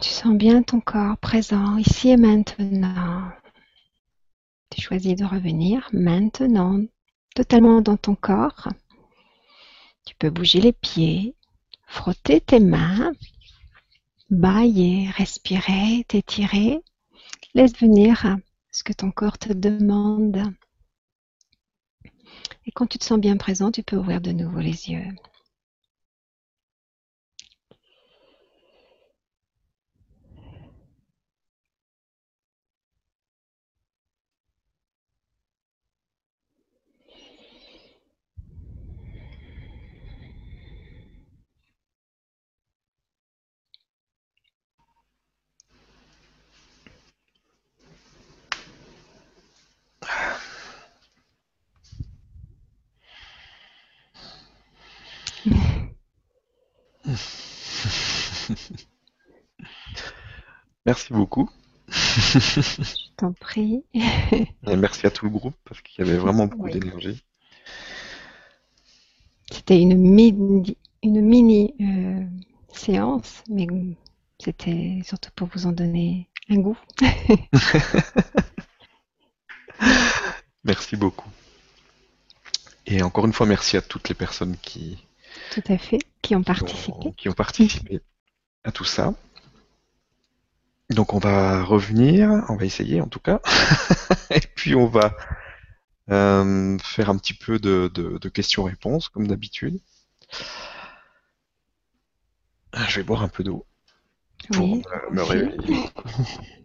Tu sens bien ton corps présent ici et maintenant. Tu choisis de revenir maintenant totalement dans ton corps. Tu peux bouger les pieds, frotter tes mains, bailler, respirer, t'étirer. Laisse venir ce que ton corps te demande. Et quand tu te sens bien présent, tu peux ouvrir de nouveau les yeux. Merci beaucoup. Je t'en prie. (laughs) Et merci à tout le groupe parce qu'il y avait vraiment beaucoup d'énergie. C'était une mini, une mini euh, séance, mais c'était surtout pour vous en donner un goût. (laughs) merci beaucoup. Et encore une fois, merci à toutes les personnes qui, tout à fait, qui ont participé. Qui ont, participé à tout ça. Donc on va revenir, on va essayer en tout cas, (laughs) et puis on va euh, faire un petit peu de, questions-réponses comme d'habitude. Je vais boire un peu d'eau pour me réveiller. (laughs)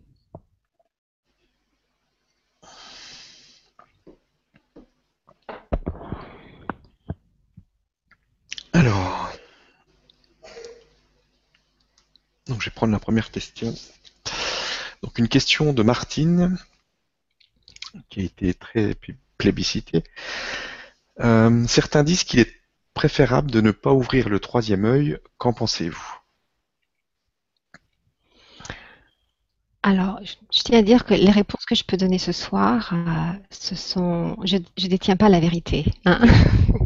Alors, donc je vais prendre la première question. Donc une question de Martine qui a été très plébiscitée. Euh, certains disent qu'il est préférable de ne pas ouvrir le troisième œil. Qu'en pensez-vous? Alors, je tiens à dire que les réponses que je peux donner ce soir, euh, ce sont, je ne détiens pas la vérité. Hein. (laughs)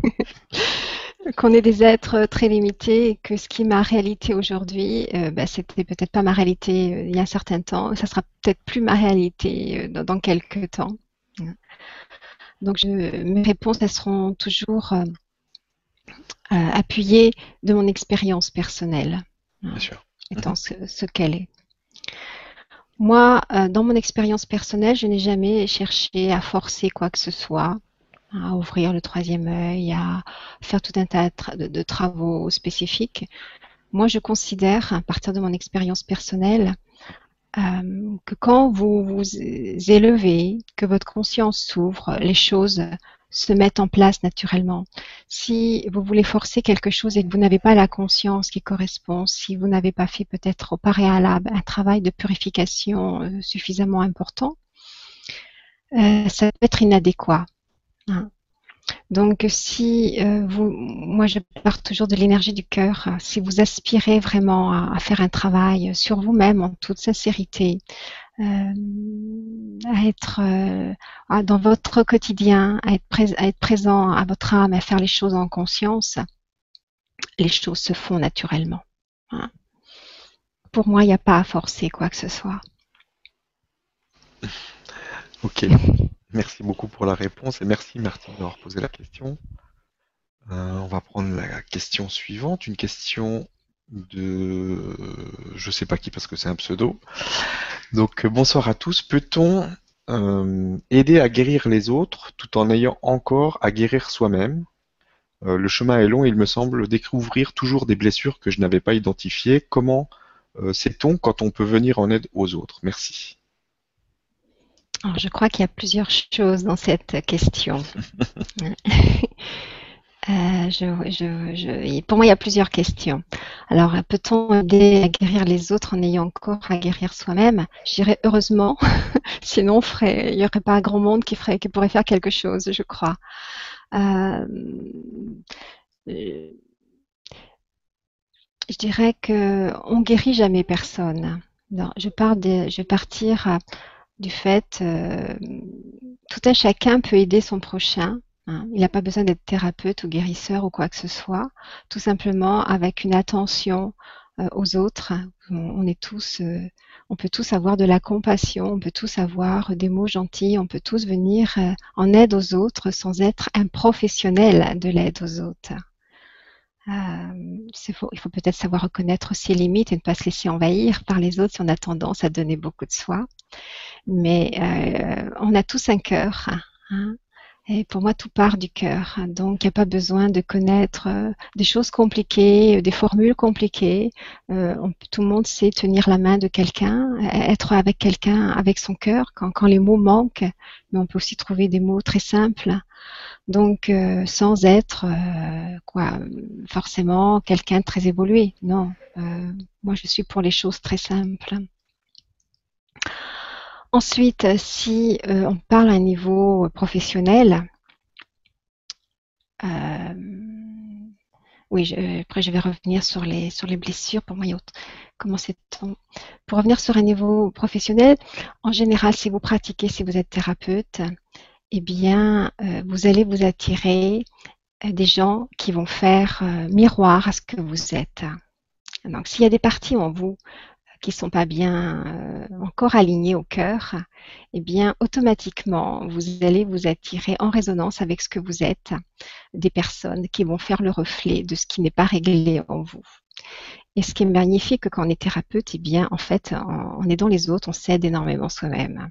qu'on est des êtres très limités et que ce qui est ma réalité aujourd'hui, euh, bah, c'était peut-être pas ma réalité euh, il y a un certain temps, ça sera peut-être plus ma réalité euh, dans, quelques temps. Donc mes réponses, elles seront toujours appuyées de mon expérience personnelle, Bien sûr. étant ce, qu'elle est. Moi, euh, dans mon expérience personnelle, je n'ai jamais cherché à forcer quoi que ce soit, à ouvrir le troisième œil, à faire tout un tas de, travaux spécifiques. Moi, je considère, à partir de mon expérience personnelle, euh, que quand vous vous élevez, que votre conscience s'ouvre, les choses se mettent en place naturellement. Si vous voulez forcer quelque chose et que vous n'avez pas la conscience qui correspond, si vous n'avez pas fait peut-être au préalable un travail de purification euh, suffisamment important, euh, ça peut être inadéquat. Hein. Donc, si euh, vous, moi je pars toujours de l'énergie du cœur, si vous aspirez vraiment à, à faire un travail sur vous-même en toute sincérité, euh, à être euh, dans votre quotidien, à être, à être présent à votre âme, à faire les choses en conscience, les choses se font naturellement. Hein. Pour moi, il n'y a pas à forcer quoi que ce soit. Ok, merci beaucoup pour la réponse et merci Martine d'avoir posé la question. Euh, on va prendre la question suivante, une question de je sais pas qui parce que c'est un pseudo. Donc euh, bonsoir à tous. Peut-on euh, aider à guérir les autres tout en ayant encore à guérir soi-même? Le chemin est long et il me semble découvrir toujours des blessures que je n'avais pas identifiées. Comment sait-on quand on peut venir en aide aux autres? Merci. Je crois qu'il y a plusieurs choses dans cette question. (laughs) Euh, je, pour moi, il y a plusieurs questions. Alors, peut-on aider à guérir les autres en ayant encore à guérir soi-même? Je dirais heureusement, (laughs) sinon il n'y aurait pas grand monde qui, ferait, qui pourrait faire quelque chose, je crois. Euh, je dirais qu'on ne guérit jamais personne. je, pars je vais partir du fait euh, tout un chacun peut aider son prochain Hein. Il n'a pas besoin d'être thérapeute ou guérisseur ou quoi que ce soit, tout simplement avec une attention euh, aux autres. On, est tous, euh, on peut tous avoir de la compassion, on peut tous avoir des mots gentils, on peut tous venir en aide aux autres sans être un professionnel de l'aide aux autres. Faux. Il faut peut-être savoir reconnaître ses limites et ne pas se laisser envahir par les autres si on a tendance à donner beaucoup de soi. Mais on a tous un cœur. Hein. Pour moi, tout part du cœur. Donc, il n'y a pas besoin de connaître euh, des choses compliquées, euh, des formules compliquées. Euh, tout le monde sait tenir la main de quelqu'un, être avec quelqu'un avec son cœur quand, les mots manquent. Mais on peut aussi trouver des mots très simples. Donc, sans être quoi, forcément quelqu'un très évolué. Non, moi, je suis pour les choses très simples. Ensuite, si euh, on parle à un niveau professionnel, euh, oui, après je vais revenir sur les, sur les blessures. Pour moi, comment c'est-on Pour revenir sur un niveau professionnel, en général, si vous pratiquez, si vous êtes thérapeute, eh bien, euh, vous allez vous attirer des gens qui vont faire miroir à ce que vous êtes. Donc, s'il y a des parties en vous qui ne sont pas bien alignés au cœur, eh bien, automatiquement, vous allez vous attirer en résonance avec ce que vous êtes, des personnes qui vont faire le reflet de ce qui n'est pas réglé en vous. Et ce qui est magnifique quand on est thérapeute, eh bien, en fait, en, aidant les autres, on s'aide énormément soi-même.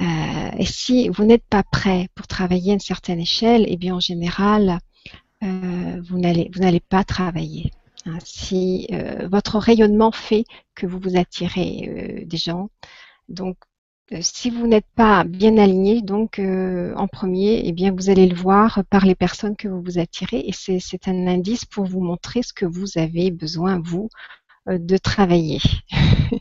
Euh, et si vous n'êtes pas prêt pour travailler à une certaine échelle, eh bien, en général, euh, vous n'allez pas travailler. Hein, si euh, votre rayonnement fait que vous vous attirez euh, des gens, donc euh, si vous n'êtes pas bien aligné, donc en premier, eh bien vous allez le voir par les personnes que vous vous attirez et c'est un indice pour vous montrer ce que vous avez besoin vous de travailler. (laughs)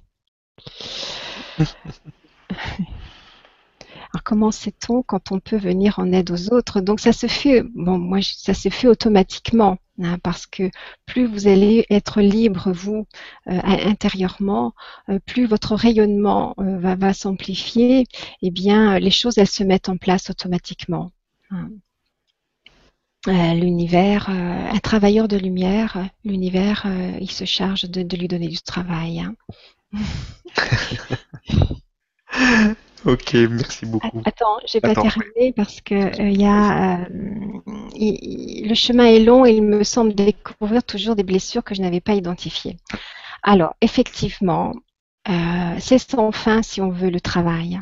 Alors comment sait-on quand on peut venir en aide aux autres? Donc ça se fait, bon moi ça se fait automatiquement hein, parce que plus vous allez être libre vous euh, intérieurement, euh, plus votre rayonnement euh, va, s'amplifier, et eh bien les choses elles se mettent en place automatiquement. Hein. l'univers, un travailleur de lumière, l'univers, il se charge de, lui donner du travail. Hein. (laughs) Ok, merci beaucoup. Attends, j'ai pas terminé parce que euh, y a, euh, le chemin est long et il me semble découvrir toujours des blessures que je n'avais pas identifiées. Alors, effectivement, euh, c'est sans fin si on veut le travail.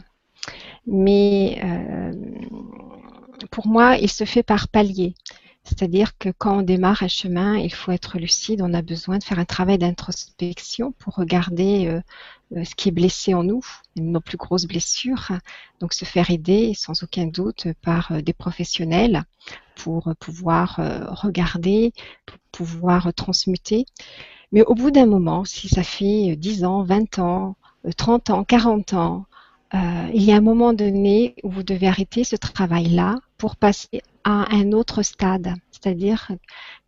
Mais pour moi, il se fait par palier. C'est-à-dire que quand on démarre un chemin, il faut être lucide, on a besoin de faire un travail d'introspection pour regarder ce qui est blessé en nous, nos plus grosses blessures, donc se faire aider sans aucun doute par euh, des professionnels pour pouvoir regarder, pour pouvoir transmuter. Mais au bout d'un moment, si ça fait 10 ans, 20 ans, 30 ans, 40 ans, il y a un moment donné où vous devez arrêter ce travail-là pour passer à un autre stade, c'est-à-dire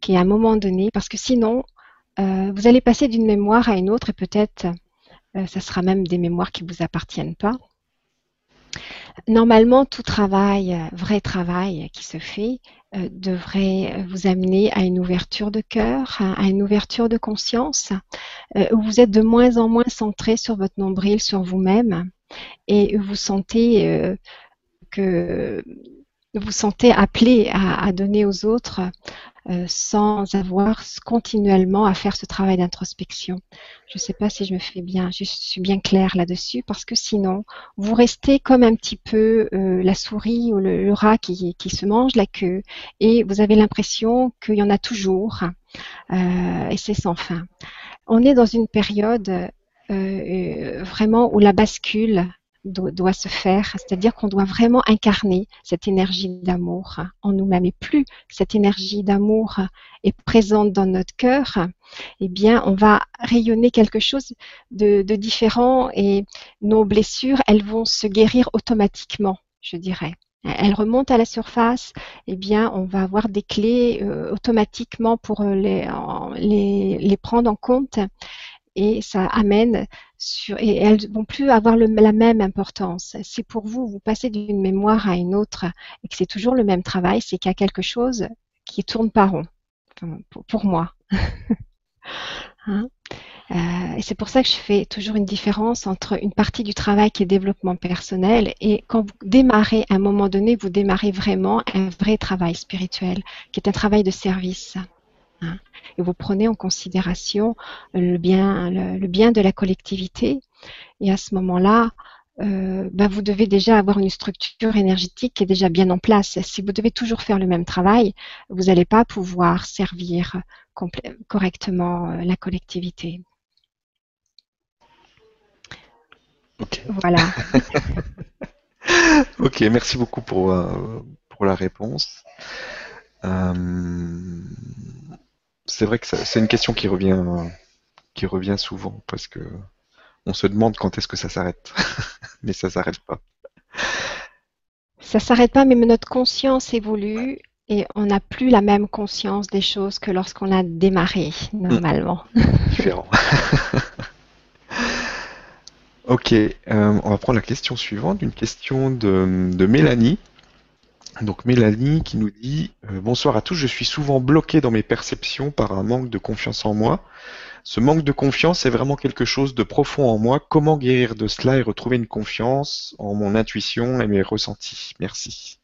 qu'à un moment donné, parce que sinon, euh, vous allez passer d'une mémoire à une autre et peut-être euh, ça sera même des mémoires qui ne vous appartiennent pas. Normalement, tout travail, vrai travail qui se fait, euh, devrait vous amener à une ouverture de cœur, à une ouverture de conscience, où vous êtes de moins en moins centré sur votre nombril, sur vous-même, et vous sentez que vous sentez appelé à, donner aux autres euh, sans avoir continuellement à faire ce travail d'introspection. Je ne sais pas si je me fais bien, je suis bien claire là-dessus, parce que sinon, vous restez comme un petit peu euh, la souris ou le, rat qui, se mange la queue, et vous avez l'impression qu'il y en a toujours, euh, et c'est sans fin. On est dans une période vraiment où la bascule doit, se faire, c'est-à-dire qu'on doit vraiment incarner cette énergie d'amour en nous-mêmes. Et plus cette énergie d'amour est présente dans notre cœur, eh bien, on va rayonner quelque chose de, différent et nos blessures, elles vont se guérir automatiquement, je dirais. Elles remontent à la surface, eh bien, on va avoir des clés euh, automatiquement pour les, les, prendre en compte. Et ça amène et elles vont plus avoir la même importance. Si pour vous, vous passez d'une mémoire à une autre et que c'est toujours le même travail, c'est qu'il y a quelque chose qui tourne pas rond, pour, moi. (laughs) Hein? Euh, et c'est pour ça que je fais toujours une différence entre une partie du travail qui est développement personnel et quand vous démarrez à un moment donné, vous démarrez vraiment un vrai travail spirituel, qui est un travail de service. Hein. et vous prenez en considération le bien, le, bien de la collectivité. Et à ce moment-là, euh, bah, vous devez déjà avoir une structure énergétique qui est déjà bien en place. Si vous devez toujours faire le même travail, vous n'allez pas pouvoir servir correctement euh, la collectivité. Voilà. (laughs) ok, merci beaucoup pour, euh, pour la réponse c'est vrai que c'est une question qui revient, qui revient souvent parce que on se demande quand est-ce que ça s'arrête, (laughs) mais ça s'arrête pas. Ça s'arrête pas, mais notre conscience évolue et on n'a plus la même conscience des choses que lorsqu'on a démarré normalement. Différent. (laughs) ok, euh, on va prendre la question suivante, une question de Mélanie donc Mélanie qui nous dit euh, Bonsoir à tous, je suis souvent bloqué dans mes perceptions par un manque de confiance en moi. Ce manque de confiance est vraiment quelque chose de profond en moi. Comment guérir de cela et retrouver une confiance en mon intuition et mes ressentis? Merci.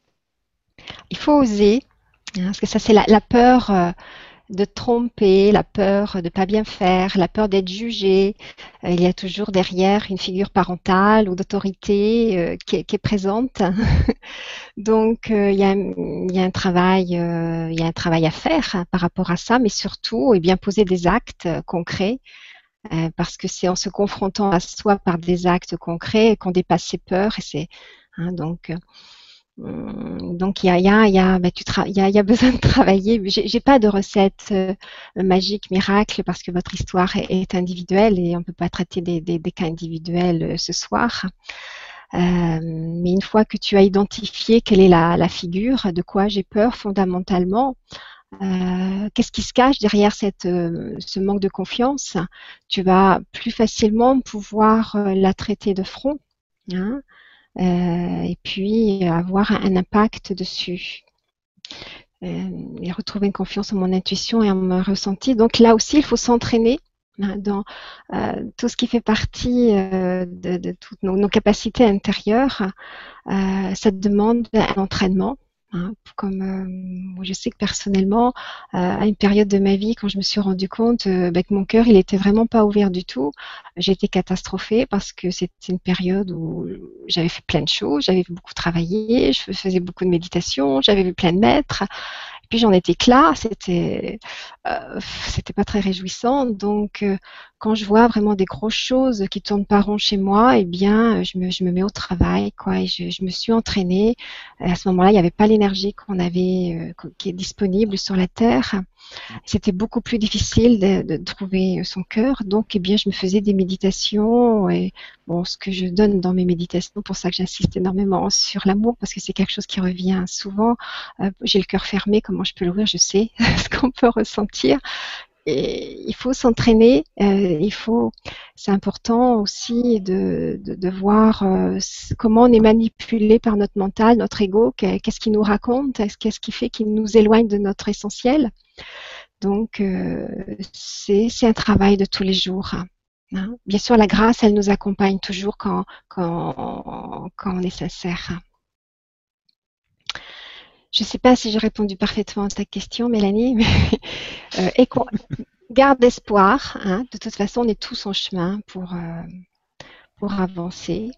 Il faut oser, hein, parce que ça c'est la, peur. Euh, de tromper, la peur de pas bien faire, la peur d'être jugé. Euh, il y a toujours derrière une figure parentale ou d'autorité euh, qui, est présente. (laughs) Donc euh, il, y a, un travail, il y a un travail à faire par rapport à ça, mais surtout et eh bien poser des actes concrets. parce que c'est en se confrontant à soi par des actes concrets qu'on dépasse ses peurs et c'est hein, donc donc il y a, besoin de travailler. J'ai pas de recette euh, magique, miracle, parce que votre histoire est, individuelle et on ne peut pas traiter des, cas individuels euh, ce soir. Euh, mais une fois que tu as identifié quelle est la, figure, de quoi j'ai peur fondamentalement, qu'est-ce qui se cache derrière ce manque de confiance Tu vas plus facilement pouvoir la traiter de front. Hein et puis avoir un, impact dessus. Euh, et retrouver une confiance en mon intuition et en mon ressenti. Donc là aussi, il faut s'entraîner hein, dans euh, tout ce qui fait partie de, toutes nos, capacités intérieures. ça demande un entraînement. Hein, comme euh, je sais que personnellement, euh, à une période de ma vie, quand je me suis rendu compte euh, bah, que mon cœur, il n'était vraiment pas ouvert du tout, été catastrophée parce que c'était une période où j'avais fait plein de choses, j'avais beaucoup travaillé, je faisais beaucoup de méditation, j'avais vu plein de maîtres, puis j'en étais là, c'était euh, c'était pas très réjouissant. Donc euh, quand je vois vraiment des grosses choses qui tournent pas rond chez moi, eh bien je me, mets au travail quoi et je, je me suis entraînée. À ce moment-là, il n'y avait pas l'énergie qu'on avait euh, qui est disponible sur la terre. C'était beaucoup plus difficile de, trouver son cœur. Donc eh bien je me faisais des méditations et ce que je donne dans mes méditations pour ça que j'insiste énormément sur l'amour parce que c'est quelque chose qui revient souvent. Euh, j'ai le cœur fermé comme je peux l'ouvrir, je sais (laughs) ce qu'on peut ressentir. Et il faut s'entraîner. Euh, il faut. C'est important aussi de, de, voir euh, comment on est manipulé par notre mental, notre ego. Qu'est-ce qu'il nous raconte Qu'est-ce qui fait qu'il nous éloigne de notre essentiel Donc euh, c'est un travail de tous les jours. Hein. Bien sûr, la grâce, elle nous accompagne toujours quand, quand, quand on est sincère. Je ne sais pas si j'ai répondu parfaitement à ta question, Mélanie, mais (laughs) euh, garde espoir. Hein. De toute façon, on est tous en chemin pour, euh, avancer.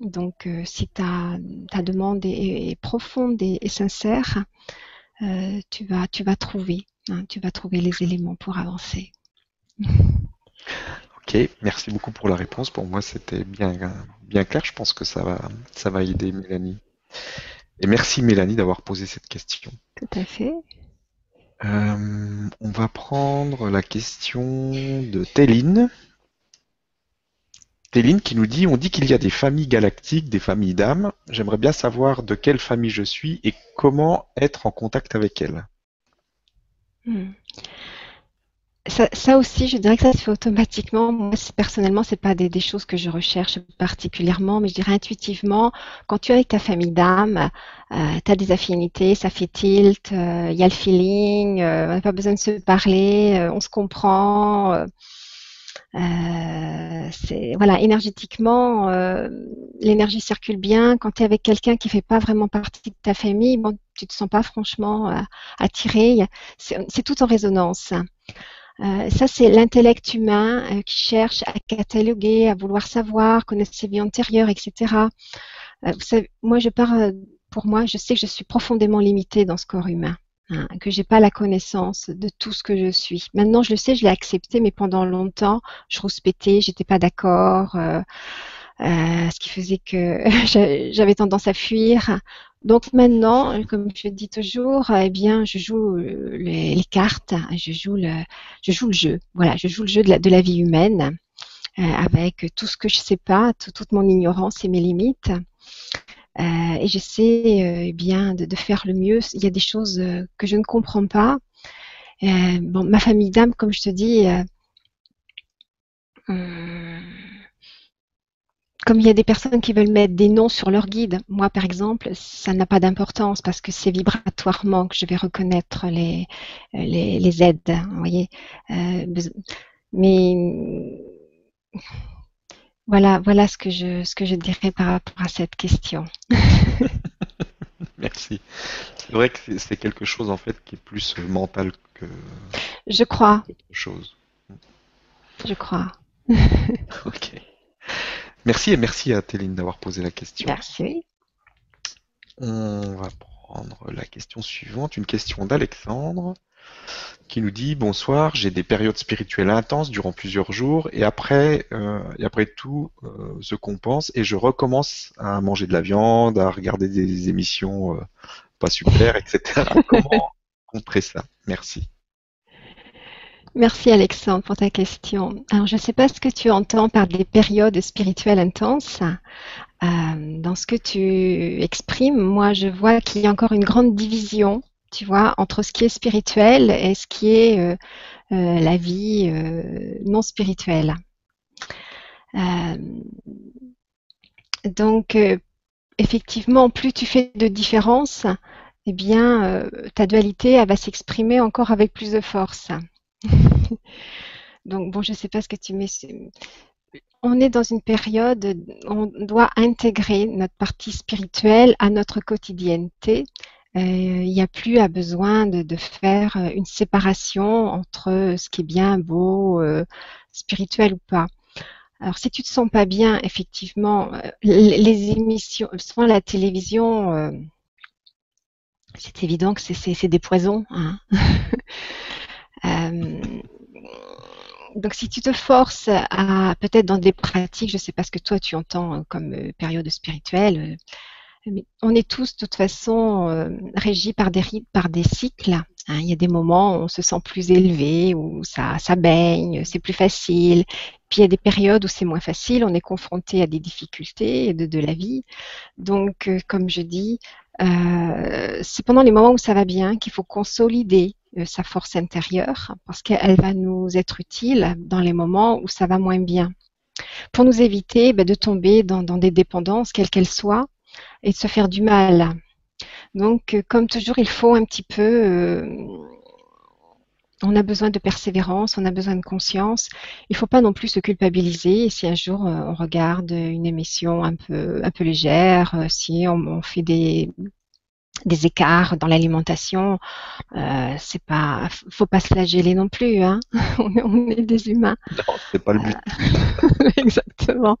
Donc, euh, si ta, demande est, profonde et, sincère, tu, vas, tu vas trouver, hein, tu vas trouver les éléments pour avancer. (laughs) Ok, merci beaucoup pour la réponse. Pour moi, c'était bien, clair. Je pense que ça va aider Mélanie. Et merci Mélanie d'avoir posé cette question. Tout à fait. Euh, on va prendre la question de Téline. Téline qui nous dit on dit qu'il y a des familles galactiques, des familles d'âmes. J'aimerais bien savoir de quelle famille je suis et comment être en contact avec elles. Hmm ça, aussi, je dirais que ça se fait automatiquement. Moi, personnellement, c'est pas des, choses que je recherche particulièrement, mais je dirais intuitivement, quand tu es avec ta famille d'âme, euh, tu as des affinités, ça fait tilt, euh, il y a le feeling, euh, on n'a pas besoin de se parler, on se comprend. voilà, énergétiquement, l'énergie circule bien. Quand tu es avec quelqu'un qui fait pas vraiment partie de ta famille, bon, tu te sens pas franchement attiré. C'est tout en résonance. Euh, ça, c'est l'intellect humain euh, qui cherche à cataloguer, à vouloir savoir, connaître ses vies antérieures, etc. Euh, vous savez, moi, je pars, pour moi, je sais que je suis profondément limitée dans ce corps humain. Hein, que j'ai pas la connaissance de tout ce que je suis. Maintenant, je le sais, je l'ai accepté, mais pendant longtemps, je rouspétais, j'étais pas d'accord, ce qui faisait que (laughs) j'avais tendance à fuir. Donc maintenant, comme je dis toujours, eh bien, je joue euh, les, cartes, je joue le, je joue le jeu. Voilà, je joue le jeu de la, vie humaine euh, avec tout ce que je sais pas, toute mon ignorance et mes limites. Euh, et j'essaie eh bien de, de, faire le mieux. Il y a des choses que je ne comprends pas. bon, ma famille d'âme, comme je te dis. Hum, comme il y a des personnes qui veulent mettre des noms sur leur guide, moi par exemple, ça n'a pas d'importance parce que c'est vibratoirement que je vais reconnaître les, les, aides, vous voyez. Euh, mais voilà, voilà ce que je ce que je dirais par rapport à cette question. (laughs) Merci. C'est vrai que c'est quelque chose en fait qui est plus mental que. Je crois. Chose. Je crois. (laughs) ok. Merci et merci à Téline d'avoir posé la question. Merci. On va prendre la question suivante, une question d'Alexandre qui nous dit bonsoir, j'ai des périodes spirituelles intenses durant plusieurs jours et après, euh, et après tout euh, se compense et je recommence à manger de la viande, à regarder des émissions euh, pas super, etc. (laughs) Comment contrer ça? Merci. Merci Alexandre pour ta question. Alors je ne sais pas ce que tu entends par des périodes spirituelles intenses. Euh, dans ce que tu exprimes, moi je vois qu'il y a encore une grande division, tu vois, entre ce qui est spirituel et ce qui est euh, euh, la vie non spirituelle. donc effectivement, plus tu fais de différence, eh bien ta dualité elle va s'exprimer encore avec plus de force. (laughs) Donc, bon, je ne sais pas ce que tu mets. On est dans une période, on doit intégrer notre partie spirituelle à notre quotidienneté. il n'y a plus à besoin de, faire une séparation entre ce qui est bien, beau, spirituel ou pas. Alors, si tu te sens pas bien, effectivement, les émissions, souvent la télévision, c'est évident que c'est des poisons. Hein. (laughs) donc si tu te forces à peut-être dans des pratiques, je ne sais pas ce que toi tu entends euh, comme euh, période spirituelle, euh, on est tous de toute façon régis par des cycles. Hein. Il y a des moments où on se sent plus élevé, où ça, ça baigne, c'est plus facile. Puis il y a des périodes où c'est moins facile, on est confronté à des difficultés de, la vie. Donc, comme je dis, euh, c'est pendant les moments où ça va bien qu'il faut consolider euh, sa force intérieure parce qu'elle va nous être utile dans les moments où ça va moins bien. Pour nous éviter ben, de tomber dans, des dépendances, quelles qu'elles soient, et de se faire du mal. Donc, euh, comme toujours, il faut un petit peu on a besoin de persévérance, on a besoin de conscience. Il ne faut pas non plus se culpabiliser si un jour on regarde une émission un peu, un peu légère, si on fait des, des écarts dans l'alimentation, euh, c'est pas, faut pas se flageller non plus, hein. (laughs) on, est, des humains. Non, c'est pas le but. Euh, (laughs) exactement.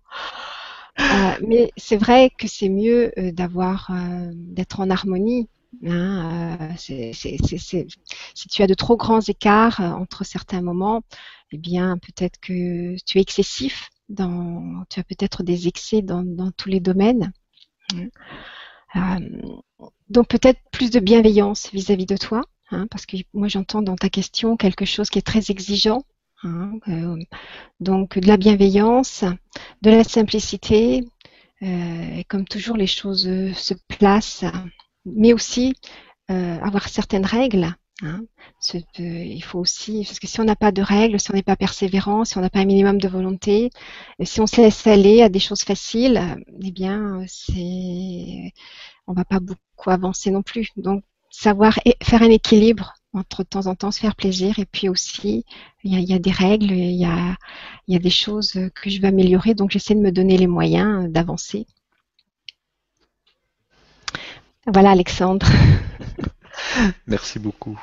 Euh, mais c'est vrai que c'est mieux euh, d'avoir, d'être en harmonie. Hein, si tu as de trop grands écarts entre certains moments, eh bien peut-être que tu es excessif dans, tu as peut-être des excès dans, dans tous les domaines. Donc peut-être plus de bienveillance vis-à-vis de toi, hein, parce que moi j'entends dans ta question quelque chose qui est très exigeant. Hein, euh, donc de la bienveillance, de la simplicité, euh, et comme toujours les choses euh, se placent, mais aussi avoir certaines règles. Hein. il faut aussi, parce que si on n'a pas de règles, si on n'est pas persévérant, si on n'a pas un minimum de volonté, si on se laisse aller à des choses faciles, eh bien, c'est, on va pas beaucoup avancer non plus. Donc, savoir faire un équilibre entre de temps en temps se faire plaisir et puis aussi il y a, des règles, il y a, il y a des choses que je veux améliorer, donc j'essaie de me donner les moyens d'avancer. Voilà Alexandre. (laughs) (laughs) Merci beaucoup.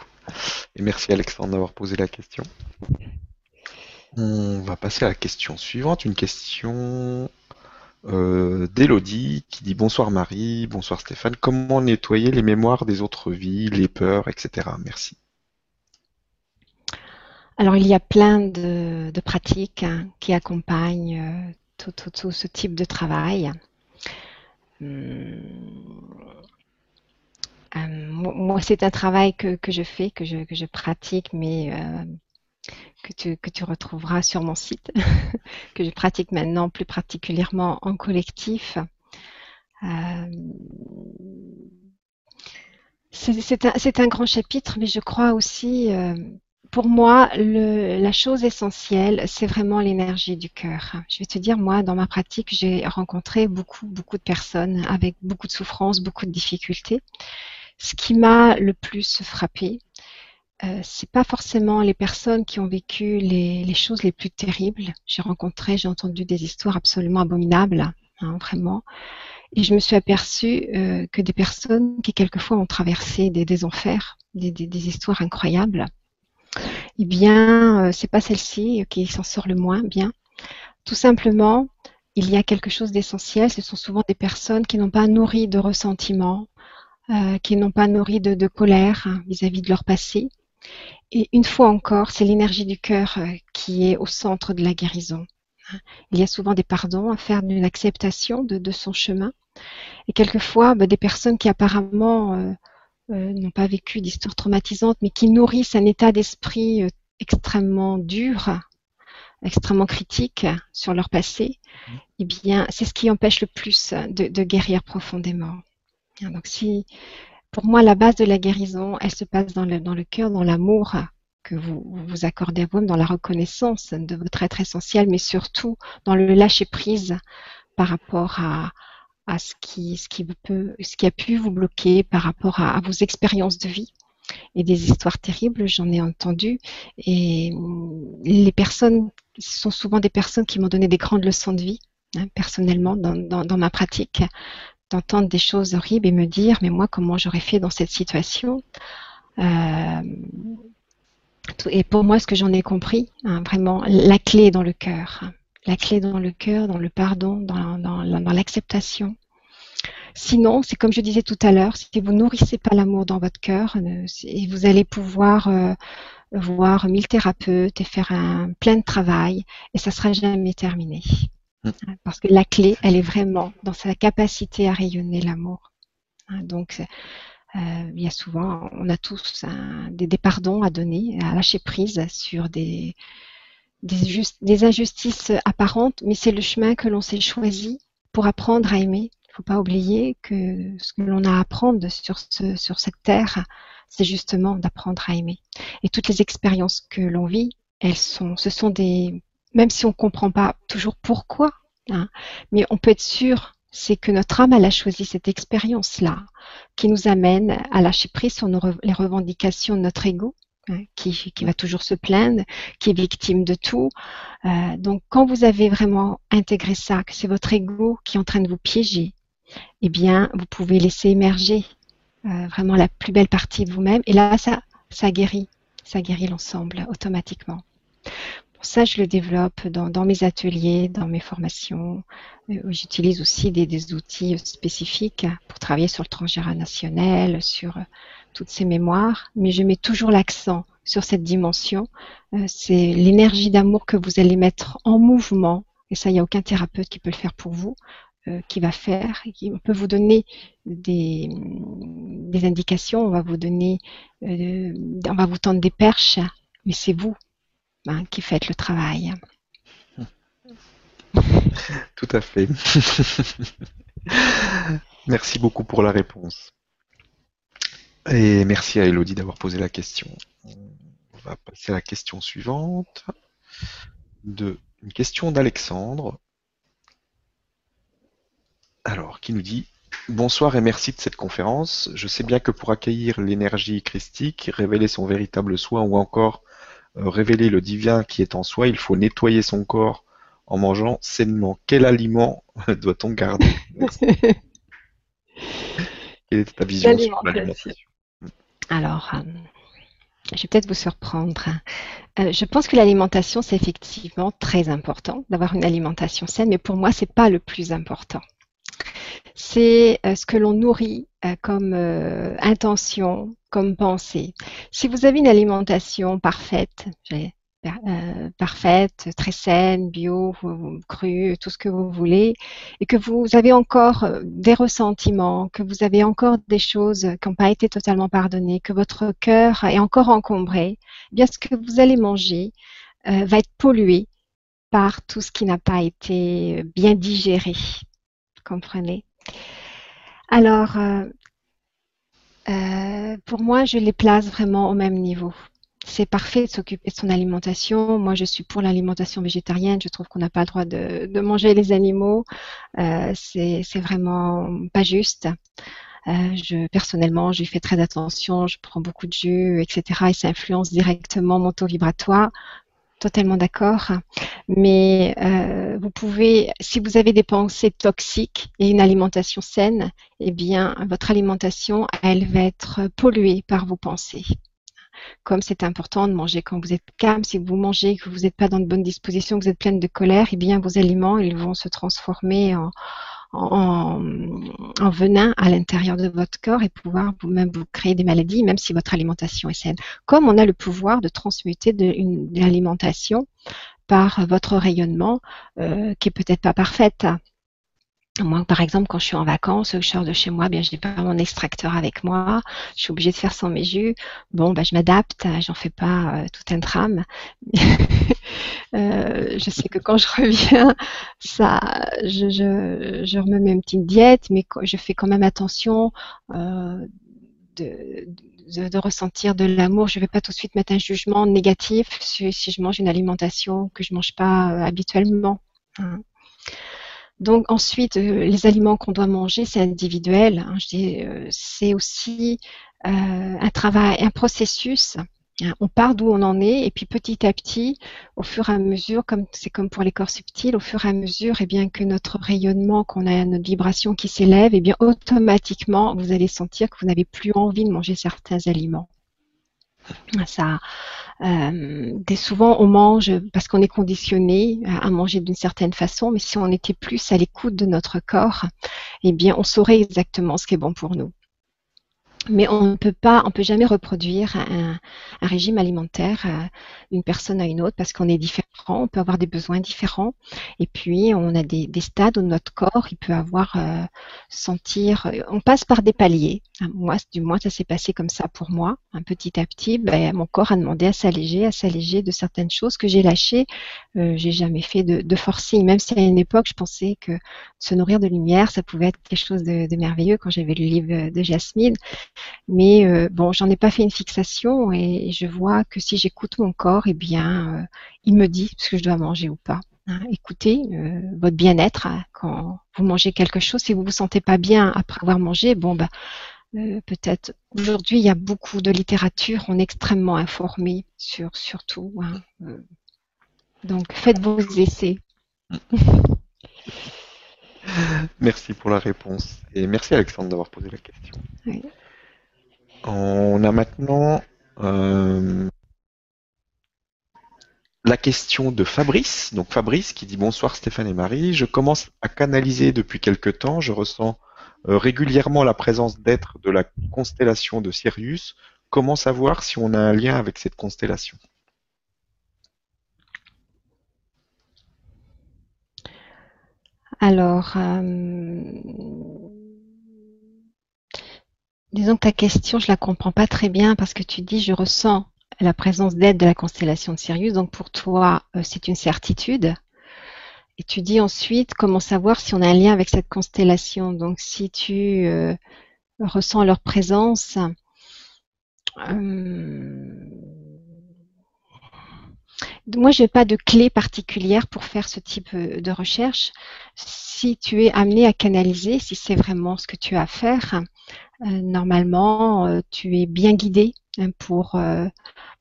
Et merci Alexandre d'avoir posé la question. On va passer à la question suivante, une question euh, d'Elodie qui dit bonsoir Marie, bonsoir Stéphane, comment nettoyer les mémoires des autres vies, les peurs, etc. Merci. Alors il y a plein de, pratiques hein, qui accompagnent euh, tout, ce type de travail. Hum, moi, c'est un travail que, je fais, que je, que je pratique, mais que tu, que tu retrouveras sur mon site, (laughs) que je pratique maintenant plus particulièrement en collectif. Euh, c'est un, grand chapitre, mais je crois aussi, euh, pour moi, le, la chose essentielle, c'est vraiment l'énergie du cœur. Je vais te dire, moi, dans ma pratique, j'ai rencontré beaucoup, beaucoup de personnes avec beaucoup de souffrances, beaucoup de difficultés. Ce qui m'a le plus frappé, euh, c'est pas forcément les personnes qui ont vécu les, choses les plus terribles. J'ai rencontré, j'ai entendu des histoires absolument abominables, hein, vraiment. Et je me suis aperçue euh, que des personnes qui quelquefois ont traversé des, enfers, des, histoires incroyables, eh bien, euh, c'est pas celle-ci qui s'en sort le moins bien. Tout simplement, il y a quelque chose d'essentiel. Ce sont souvent des personnes qui n'ont pas nourri de ressentiment, qui n'ont pas nourri de, colère vis à -vis de leur passé, et une fois encore, c'est l'énergie du cœur euh, qui est au centre de la guérison. Il y a souvent des pardons à faire d'une acceptation de, son chemin. Et quelquefois, bah, des personnes qui apparemment euh, euh, n'ont pas vécu d'histoire traumatisante, mais qui nourrissent un état d'esprit extrêmement dur, extrêmement critique sur leur passé, mmh. eh bien, c'est ce qui empêche le plus de, de guérir profondément. Donc, si pour moi, la base de la guérison, elle se passe dans le, dans le cœur, dans l'amour que vous vous accordez à vous, dans la reconnaissance de votre être essentiel, mais surtout dans le lâcher prise par rapport à, à ce, qui, ce, qui peut, ce qui a pu vous bloquer par rapport à, vos expériences de vie et des histoires terribles, j'en ai entendu. Et les personnes sont souvent des personnes qui m'ont donné des grandes leçons de vie, hein, personnellement, dans, dans, ma pratique d'entendre des choses horribles et me dire, mais moi, comment j'aurais fait dans cette situation euh, Et pour moi, ce que j'en ai compris, hein, vraiment, la clé dans le cœur. La clé dans le cœur, dans le pardon, dans, l'acceptation. Sinon, c'est comme je disais tout à l'heure, si vous nourrissez pas l'amour dans votre cœur, euh, vous allez pouvoir euh, voir mille thérapeutes et faire un plein de travail et ça sera jamais terminé. Mm. Parce que la clé, elle est vraiment dans sa capacité à rayonner l'amour. Hein, donc, euh, il y a souvent, on a tous des, pardons à donner, à lâcher prise sur des, injustices apparentes, mais c'est le chemin que l'on s'est choisi pour apprendre à aimer faut pas oublier que ce que l'on a à apprendre sur, sur cette terre, c'est justement d'apprendre à aimer. Et toutes les expériences que l'on vit, elles sont, ce sont des, même si on ne comprend pas toujours pourquoi, hein, mais on peut être sûr, c'est que notre âme, a choisi cette expérience-là, qui nous amène à lâcher prise sur les revendications de notre ego, Hein, qui, va toujours se plaindre, qui est victime de tout. Euh, donc quand vous avez vraiment intégré ça, que c'est votre ego qui est en train de vous piéger, eh bien, vous pouvez laisser émerger euh, vraiment la plus belle partie de vous-même. Et là, ça guérit, ça guérit l'ensemble automatiquement. Ça, je le développe dans, mes ateliers, dans mes formations. Euh, j'utilise aussi des, outils spécifiques pour travailler sur le transgénérationnel, sur euh, toutes ces mémoires, mais je mets toujours l'accent sur cette dimension. c'est l'énergie d'amour que vous allez mettre en mouvement et ça, il n'y a aucun thérapeute qui peut le faire pour vous, euh, qui va faire. On peut vous donner des, indications, on va vous donner, euh, on va vous tendre des perches, mais c'est vous hein, qui faites le travail. (laughs) Tout à fait. (laughs) merci beaucoup pour la réponse. Et merci à Elodie d'avoir posé la question. On va passer à la question suivante. De, une question d'Alexandre. Alors, qui nous dit Bonsoir et merci de cette conférence. Je sais bien que pour accueillir l'énergie christique, révéler son véritable soi ou encore révéler le divin qui est en soi, il faut nettoyer son corps en mangeant sainement. Quel aliment (laughs) doit-on garder (laughs) Quelle est ta vision sur l'alimentation Alors, euh, je vais peut-être vous surprendre. Euh, je pense que l'alimentation, c'est effectivement très important d'avoir une alimentation saine, mais pour moi, ce n'est pas le plus important c'est euh, ce que l'on nourrit euh, comme euh, intention, comme pensée. Si vous avez une alimentation parfaite, parfaite, très saine, bio, crue, tout ce que vous voulez, et que vous avez encore des ressentiments, que vous avez encore des choses qui n'ont pas été totalement pardonnées, que votre cœur est encore encombré, eh bien ce que vous allez manger va être pollué par tout ce qui n'a pas été bien digéré. Comprenez? Alors, euh, euh, pour moi, je les place vraiment au même niveau. C'est parfait de s'occuper de son alimentation. Moi, je suis pour l'alimentation végétarienne. Je trouve qu'on n'a pas le droit de, manger les animaux. Euh, c'est vraiment pas juste. je, personnellement, j'y fais très attention. Je prends beaucoup de jus, etc. Et ça influence directement mon taux vibratoire totalement d'accord. Mais euh, vous pouvez, si vous avez des pensées toxiques et une alimentation saine, eh bien, votre alimentation, elle va être polluée par vos pensées. Comme c'est important de manger quand vous êtes calme, si vous mangez que vous n'êtes pas dans de bonnes dispositions, que vous êtes pleine de colère, eh bien, vos aliments, ils vont se transformer en, en, venin à l'intérieur de votre corps et pouvoir vous-même vous créer des maladies, même si votre alimentation est saine. Comme on a le pouvoir de transmuter de, une, alimentation par votre rayonnement, euh, qui est peut-être pas parfaite. Moi, par exemple, quand je suis en vacances, je sors de chez moi, bien, je n'ai pas mon extracteur avec moi, je suis obligée de faire sans mes jus. Bon, ben, je m'adapte, j'en fais pas euh, tout un drame. (laughs) euh, je sais que quand je reviens, ça, je, je, je remets une petite diète, mais je fais quand même attention euh, de, de, de, ressentir de l'amour. Je ne vais pas tout de suite mettre un jugement négatif si, je mange une alimentation que je mange pas euh, habituellement. Hein. Donc ensuite, euh, les aliments qu'on doit manger, c'est individuel. Hein, euh, c'est aussi euh, un travail, un processus Hein, on part d'où on en est et puis petit à petit, au fur et à mesure, comme c'est comme pour les corps subtils, au fur et à mesure, et eh bien que notre rayonnement, qu'on a notre vibration qui s'élève, et eh bien automatiquement vous allez sentir que vous n'avez plus envie de manger certains aliments. Ça, euh, souvent on mange parce qu'on est conditionné à manger d'une certaine façon, mais si on était plus à l'écoute de notre corps, eh bien on saurait exactement ce qui est bon pour nous mais on ne peut pas, on peut jamais reproduire un, régime alimentaire euh, d'une personne à une autre parce qu'on est différent, on peut avoir des besoins différents, et puis on a des, stades où notre corps il peut avoir euh, sentir, on passe par des paliers. Moi, du moins, ça s'est passé comme ça pour moi. Un petit à petit, ben, mon corps a demandé à s'alléger, à s'alléger de certaines choses que j'ai lâchées. Euh, j'ai jamais fait de, de, forcing, même si à une époque je pensais que se nourrir de lumière, ça pouvait être quelque chose de, de merveilleux quand j'avais le livre de Jasmine. Mais euh, bon, j'en ai pas fait une fixation et je vois que si j'écoute mon corps, eh bien, euh, il me dit ce que je dois manger ou pas. Hein. écoutez euh, votre bien-être hein, quand vous mangez quelque chose. Si vous vous sentez pas bien après avoir mangé, bon bah peut-être aujourd'hui il y a beaucoup de littérature, on est extrêmement informé sur sur tout. Hein, donc faites vos essais. (laughs) Merci pour la réponse et merci Alexandre d'avoir posé la question. Oui. On a maintenant euh, la question de Fabrice. Donc Fabrice qui dit bonsoir Stéphane et Marie. Je commence à canaliser depuis quelque temps. Je ressens euh, régulièrement la présence d'êtres de la constellation de Sirius. Comment savoir si on a un lien avec cette constellation? Alors, euh, Disons que ta question, je la comprends pas très bien parce que tu dis je ressens la présence d'aide de la constellation de Sirius. Donc pour toi, euh, c'est une certitude. Et tu dis ensuite comment savoir si on a un lien avec cette constellation? Donc si tu euh, ressens leur présence, euh, moi, je n'ai pas de clé particulière pour faire ce type de recherche. Si tu es amené à canaliser, si c'est vraiment ce que tu as à faire, normalement, euh, tu es bien guidé hein, pour euh,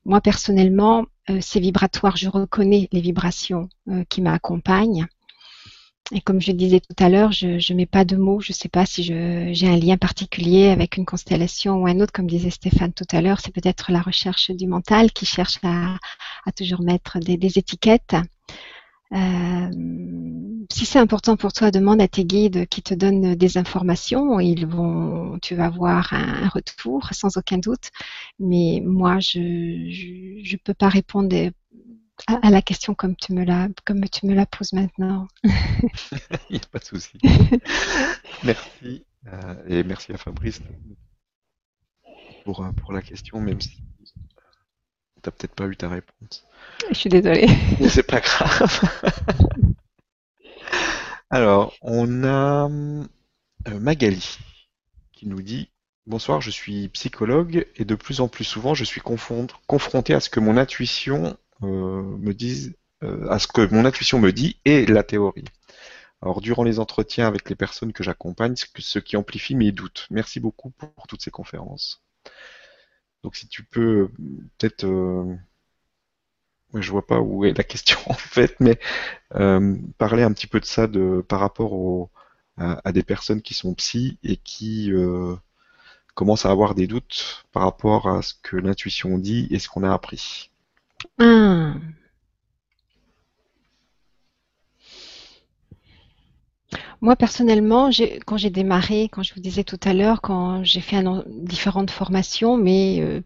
moi personnellement, c'est vibratoire. Je reconnais les vibrations qui m'accompagnent. Et comme je disais tout à l'heure, je ne mets pas de mots. Je ne sais pas si j'ai un lien particulier avec une constellation ou un autre. Comme disait Stéphane tout à l'heure, c'est peut-être la recherche du mental qui cherche à, toujours mettre des, des étiquettes. Euh, si c'est important pour toi, demande à tes guides qui te donnent des informations. Ils vont, tu vas avoir un, retour sans aucun doute. Mais moi, je ne peux pas répondre à, la question comme tu me la, comme tu me la poses maintenant. (laughs) Il n'y a pas de souci. (laughs) merci. Euh, et merci à Fabrice pour, pour la question, même si tu n'as peut-être pas eu ta réponse. Je suis désolée. (laughs) Mais c'est pas grave. (laughs) Alors, on a euh, Magali qui nous dit Bonsoir, je suis psychologue et de plus en plus souvent je suis confronté à ce que mon intuition euh, me dise, euh, à ce que mon intuition me dit et la théorie. Alors, durant les entretiens avec les personnes que j'accompagne, ce qui amplifie mes doutes. Merci beaucoup pour toutes ces conférences. Donc, si tu peux peut-être je vois pas où est la (laughs) question en fait, mais euh, parler un petit peu de ça de, par rapport à, des personnes qui sont psy et qui euh, commencent à avoir des doutes par rapport à ce que l'intuition dit et ce qu'on a appris. Ah. Moi, personnellement, quand j'ai démarré, quand je vous disais tout à l'heure, quand j'ai fait différentes formations, mais euh,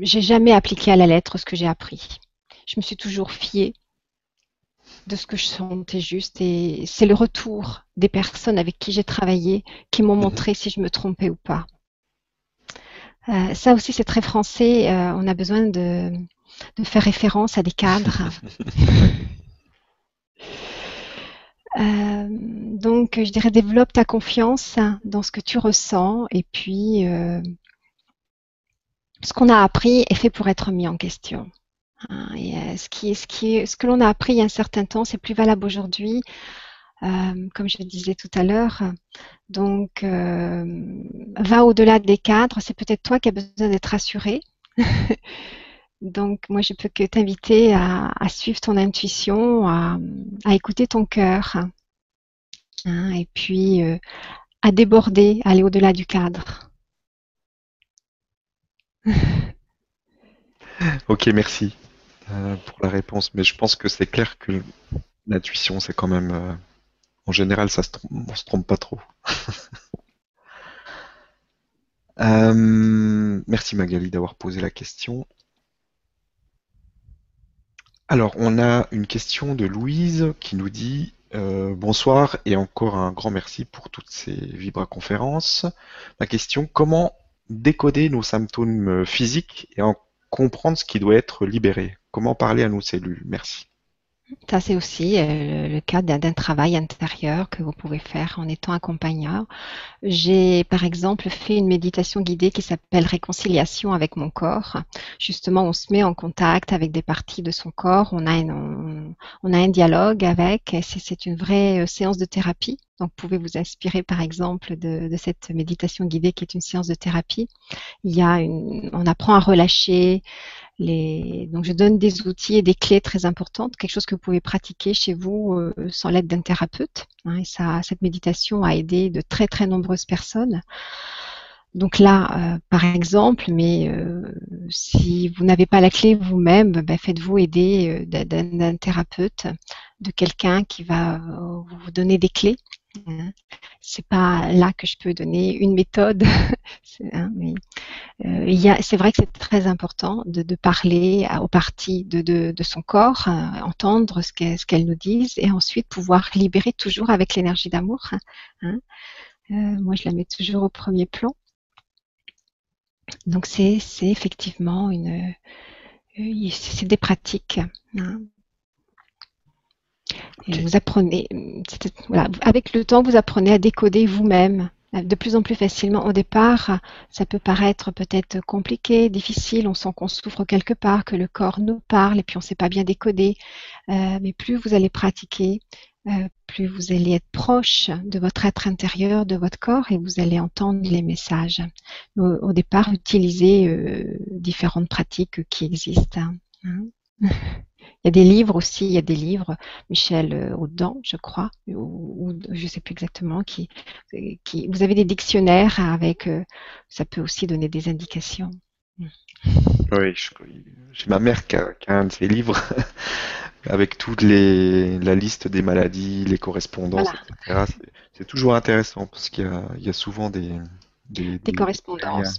j'ai jamais appliqué à la lettre ce que j'ai appris. Je me suis toujours fiée de ce que je sentais juste et c'est le retour des personnes avec qui j'ai travaillé qui m'ont mhm. montré si je me trompais ou pas. Euh, ça aussi c'est très français, euh, on a besoin de, faire référence à des cadres. (laughs) Euh, donc je dirais développe ta confiance dans ce que tu ressens et puis ce qu'on a appris est fait pour être mis en question. Hein, et euh, ce, qui, ce, qui, ce que l'on a appris il y a un certain temps, c'est plus valable aujourd'hui, euh, comme je le disais tout à l'heure. Donc, euh, va au-delà des cadres. C'est peut-être toi qui as besoin d'être rassuré (laughs) Donc, moi, je peux que t'inviter à, suivre ton intuition, à, écouter ton cœur, hein, et puis euh, à déborder, aller au-delà du cadre. (laughs) ok, merci euh, pour la réponse. Mais je pense que c'est clair que l'intuition, c'est quand même, euh, en général, ça se on se trompe pas trop. (laughs) merci Magali d'avoir posé la question. Alors, on a une question de Louise qui nous dit euh, bonsoir et encore un grand merci pour toutes ces vibra-conférences. Ma question, comment décoder nos symptômes physiques et en comprendre ce qui doit être libéré? Comment parler à nos cellules? Merci. Ça, c'est aussi euh, le cas d'un travail intérieur que vous pouvez faire en étant accompagnant. J'ai, par exemple, fait une méditation guidée qui s'appelle Réconciliation avec mon corps. Justement, on se met en contact avec des parties de son corps, on a, un, on, a un dialogue avec, c'est une vraie euh, séance de thérapie. Donc, vous pouvez vous inspirer, par exemple, de, cette méditation guidée qui est une séance de thérapie? On apprend à relâcher, donc je donne des outils et des clés très importantes, quelque chose que vous pouvez pratiquer chez vous euh, sans l'aide d'un thérapeute. Hein, et cette méditation a aidé de très très nombreuses personnes. Donc là, euh, par exemple, mais euh, si vous n'avez pas la clé vous-même, ben, faites-vous aider d'un thérapeute, de quelqu'un qui va vous donner des clés. C'est pas là que je peux donner une méthode, (laughs) hein, mais euh, c'est vrai que c'est très important de, parler aux parties de, son corps, euh, entendre ce qu'elles nous disent et ensuite pouvoir libérer toujours avec l'énergie d'amour. Hein. Euh, moi, je la mets toujours au premier plan. Donc c'est effectivement une, c'est des pratiques vous apprenez, avec le temps, vous apprenez à décoder vous-même de plus en plus facilement. Au départ, ça peut paraître peut-être compliqué, difficile, on sent qu'on souffre quelque part, que le corps nous parle et puis on ne sait pas bien décoder. Euh, mais plus vous allez pratiquer, euh, plus vous allez être proche de votre être intérieur, de votre corps et vous allez entendre les messages. Au, départ, utilisez euh, différentes pratiques qui existent. Hein. (laughs) Il y a des livres aussi, il y a des livres, Michel euh, Audin, je crois, ou, je ne sais plus exactement, qui, qui, vous avez des dictionnaires avec, euh, ça peut aussi donner des indications. Oui, j'ai ma mère qui a, un de ces livres (laughs) avec toute les, la liste des maladies, les correspondances, etc. C'est toujours intéressant parce qu'il y, a souvent des, des, correspondances.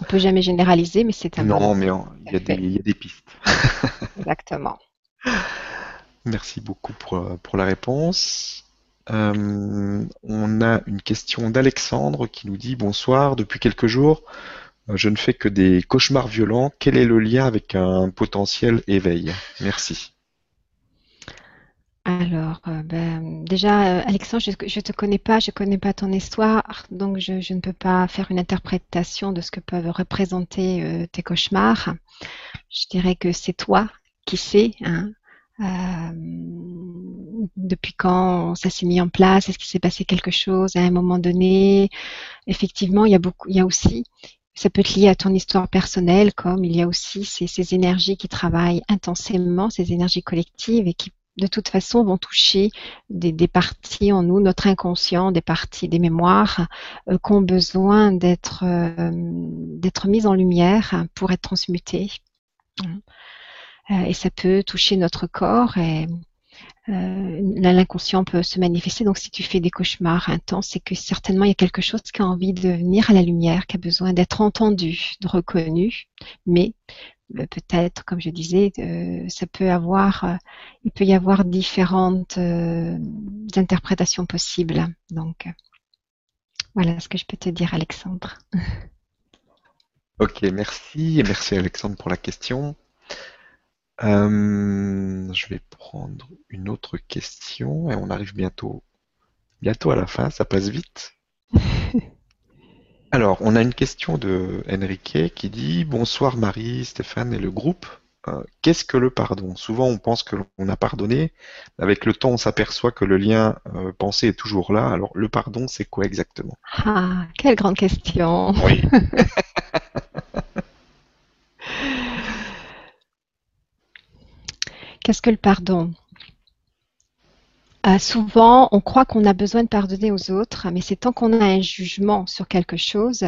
On peut jamais généraliser, mais c'est un. Non, mais il y, a des pistes. (laughs) Exactement. Merci beaucoup pour, pour la réponse. Euh, on a une question d'Alexandre qui nous dit Bonsoir, depuis quelques jours, euh, je ne fais que des cauchemars violents. Quel est le lien avec un potentiel éveil? Merci. Alors, euh, ben, déjà, euh, Alexandre, je ne te connais pas, je ne connais pas ton histoire, donc je, ne peux pas faire une interprétation de ce que peuvent représenter euh, tes cauchemars. Je dirais que c'est toi qui sais, hein, depuis quand ça s'est mis en place, est-ce qu'il s'est passé quelque chose à un moment donné? Effectivement, il y a beaucoup, il y a aussi, ça peut être lié à ton histoire personnelle, comme il y a aussi ces, ces énergies qui travaillent intensément, ces énergies collectives et qui de toute façon vont toucher des, parties en nous, notre inconscient, des parties des mémoires euh, qui ont besoin d'être euh, d'être mises en lumière pour être transmutées. Euh, et ça peut toucher notre corps et l'inconscient peut se manifester. Donc si tu fais des cauchemars intenses, c'est que certainement il y a quelque chose qui a envie de venir à la lumière, qui a besoin d'être entendu, de reconnu, mais peut-être, comme je disais, euh, ça peut avoir, euh, il peut y avoir différentes euh, interprétations possibles. Donc, voilà ce que je peux te dire, Alexandre. (laughs) Ok, merci merci Alexandre pour la question. je vais prendre une autre question et on arrive bientôt, bientôt à la fin. Ça passe vite. (laughs) Alors, on a une question de Enrique qui dit Bonsoir Marie, Stéphane et le groupe. Euh, qu'est-ce que le pardon? Souvent, on pense que l'on a pardonné. Avec le temps, on s'aperçoit que le lien euh, pensé est toujours là. Alors, le pardon, c'est quoi exactement? Ah, quelle grande question Oui (laughs) Qu'est-ce que le pardon? Euh, souvent, on croit qu'on a besoin de pardonner aux autres, mais c'est tant qu'on a un jugement sur quelque chose,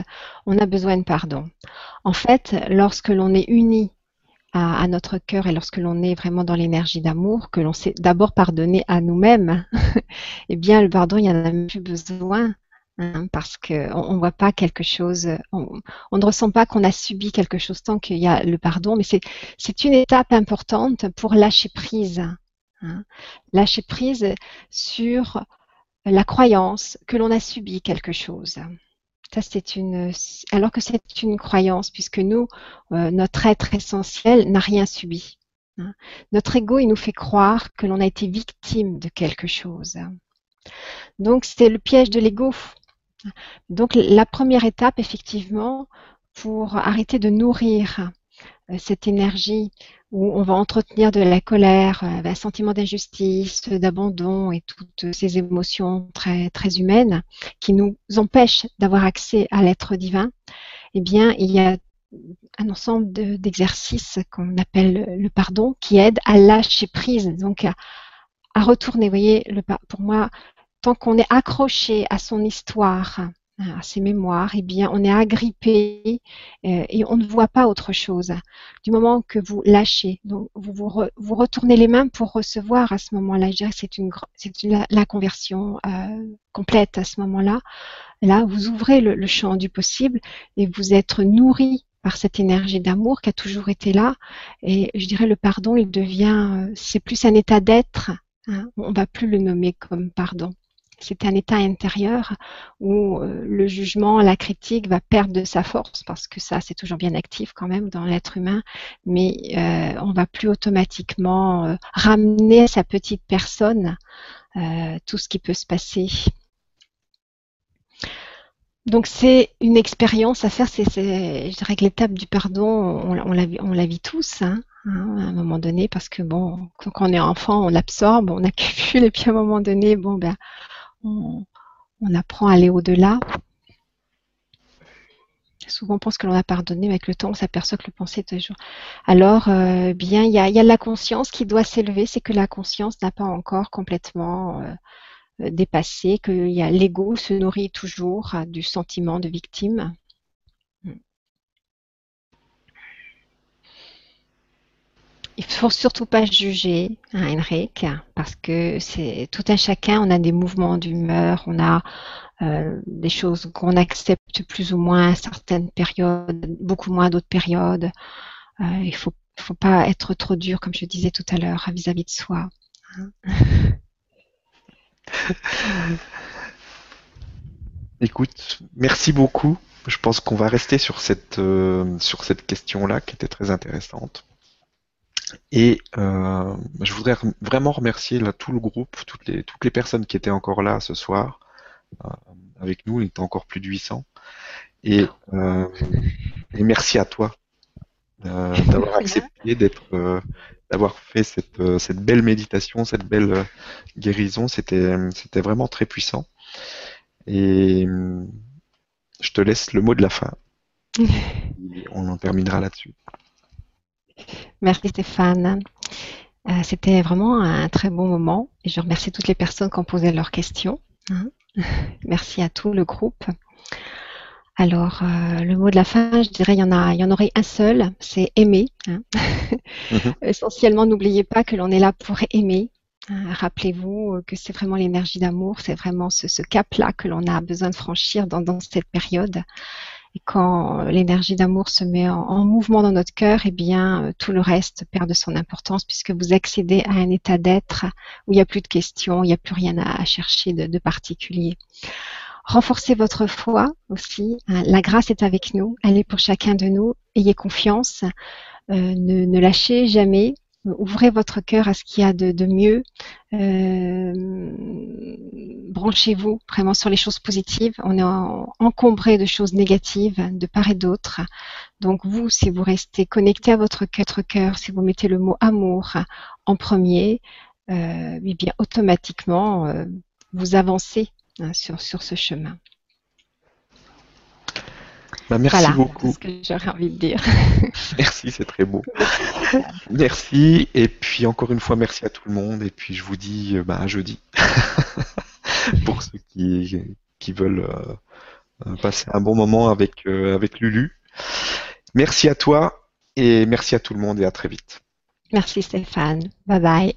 on a besoin de pardon. En fait, lorsque l'on est uni à, notre cœur et lorsque l'on est vraiment dans l'énergie d'amour, que l'on sait d'abord pardonner à nous-mêmes, (laughs) eh bien, le pardon, il n'y en a plus besoin. Hein, parce qu'on ne voit pas quelque chose, on, ne ressent pas qu'on a subi quelque chose tant qu'il y a le pardon, mais c'est une étape importante pour lâcher prise. Hein. Lâcher prise sur la croyance que l'on a subi quelque chose. Alors que c'est une croyance, puisque nous, euh, notre être essentiel n'a rien subi. Hein. Notre ego, il nous fait croire que l'on a été victime de quelque chose. Donc, c'est le piège de l'ego. Donc, la première étape, effectivement, pour arrêter de nourrir euh, cette énergie où on va entretenir de la colère, euh, un sentiment d'injustice, d'abandon et toutes ces émotions très, humaines qui nous empêchent d'avoir accès à l'être divin, eh bien, il y a un ensemble d'exercices qu'on appelle le pardon qui aident à lâcher prise, donc à, à retourner. Vous voyez, le, pour moi, tant qu'on est accroché à son histoire, à ses mémoires, eh bien, on est agrippé euh, et on ne voit pas autre chose. Du moment que vous lâchez, donc vous, vous, retournez les mains pour recevoir à ce moment-là. Je dirais que c'est une, c'est la, conversion euh, complète à ce moment-là. Là, vous ouvrez le, champ du possible et vous êtes nourri par cette énergie d'amour qui a toujours été là. Et je dirais le pardon, il devient, euh, c'est plus un état d'être. Hein. On ne va plus le nommer comme pardon c'est un état intérieur où euh, le jugement, la critique va perdre de sa force parce que ça, c'est toujours bien actif quand même dans l'être humain, mais euh, on va plus automatiquement euh, ramener à sa petite personne tout ce qui peut se passer. Donc c'est une expérience à faire, je dirais que l'étape du pardon, on, on, la, on la vit tous, hein, hein, à un moment donné, parce que bon, quand on est enfant, on l'absorbe, on (laughs) accumule, et puis à un moment donné, bon ben, on, apprend à aller au-delà. Souvent, on pense que l'on a pardonné, mais avec le temps, on s'aperçoit que le pensée est toujours. Alors, euh, bien, il y a, la conscience qui doit s'élever, c'est que la conscience n'a pas encore complètement euh, euh, dépassé, que l'ego se nourrit toujours du sentiment de victime. Il faut surtout pas juger hein, Henrik, parce que c'est tout un chacun. On a des mouvements d'humeur, on a euh, des choses qu'on accepte plus ou moins à certaines périodes, beaucoup moins à d'autres périodes. Euh, il faut, faut pas être trop dur, comme je disais tout à l'heure, vis-à-vis de soi. (laughs) Écoute, merci beaucoup. Je pense qu'on va rester sur cette, euh, sur cette question-là qui était très intéressante. Et euh, je voudrais vraiment remercier là, tout le groupe, toutes les, toutes les personnes qui étaient encore là ce soir euh, avec nous. Il était encore plus de 800. Et, euh, et merci à toi (laughs) d'avoir accepté d'être, d'avoir fait cette, cette belle méditation, cette belle guérison. C'était, c'était vraiment très puissant. Et je te laisse le mot de la fin. (laughs) Et on en terminera là-dessus. Merci Stéphane. Euh, c'était vraiment un très bon moment et je remercie toutes les personnes qui ont posé leurs questions. Hein. (laughs) Merci à tout le groupe. Alors, euh, le mot de la fin, je dirais, il y en, a, il y en aurait un seul, c'est aimer. Hein. Mhm. (laughs) Essentiellement, n'oubliez pas que l'on est là pour aimer. Hein. Rappelez-vous que c'est vraiment l'énergie d'amour, c'est vraiment ce, cap-là que l'on a besoin de franchir dans cette période. Et quand l'énergie d'amour se met en, mouvement dans notre cœur, eh bien, euh, tout le reste perd de son importance puisque vous accédez à un état d'être où il n'y a plus de questions, il n'y a plus rien à, chercher de, particulier. Renforcez votre foi aussi. Hein. La grâce est avec nous. Elle est pour chacun de nous. Ayez confiance. Euh, ne lâchez jamais ouvrez votre cœur à ce qu'il y a de, mieux. Euh, branchez-vous vraiment sur les choses positives. On est encombré de choses négatives de part et d'autre. Donc vous, si vous restez connecté à votre cœur, si vous mettez le mot amour en premier, euh, eh bien automatiquement euh, vous avancez hein, sur, sur ce chemin. Bah, merci voilà, beaucoup. c'est ce que j'aurais envie de dire. (laughs) Merci, c'est très beau. (laughs) Merci. Et puis encore une fois, merci à tout le monde. Et puis je vous dis euh, bah, à jeudi. (laughs) Pour ceux qui, qui veulent euh, passer un bon moment avec, euh, avec Lulu. Merci à toi et merci à tout le monde et à très vite. Merci Stéphane. Bye bye.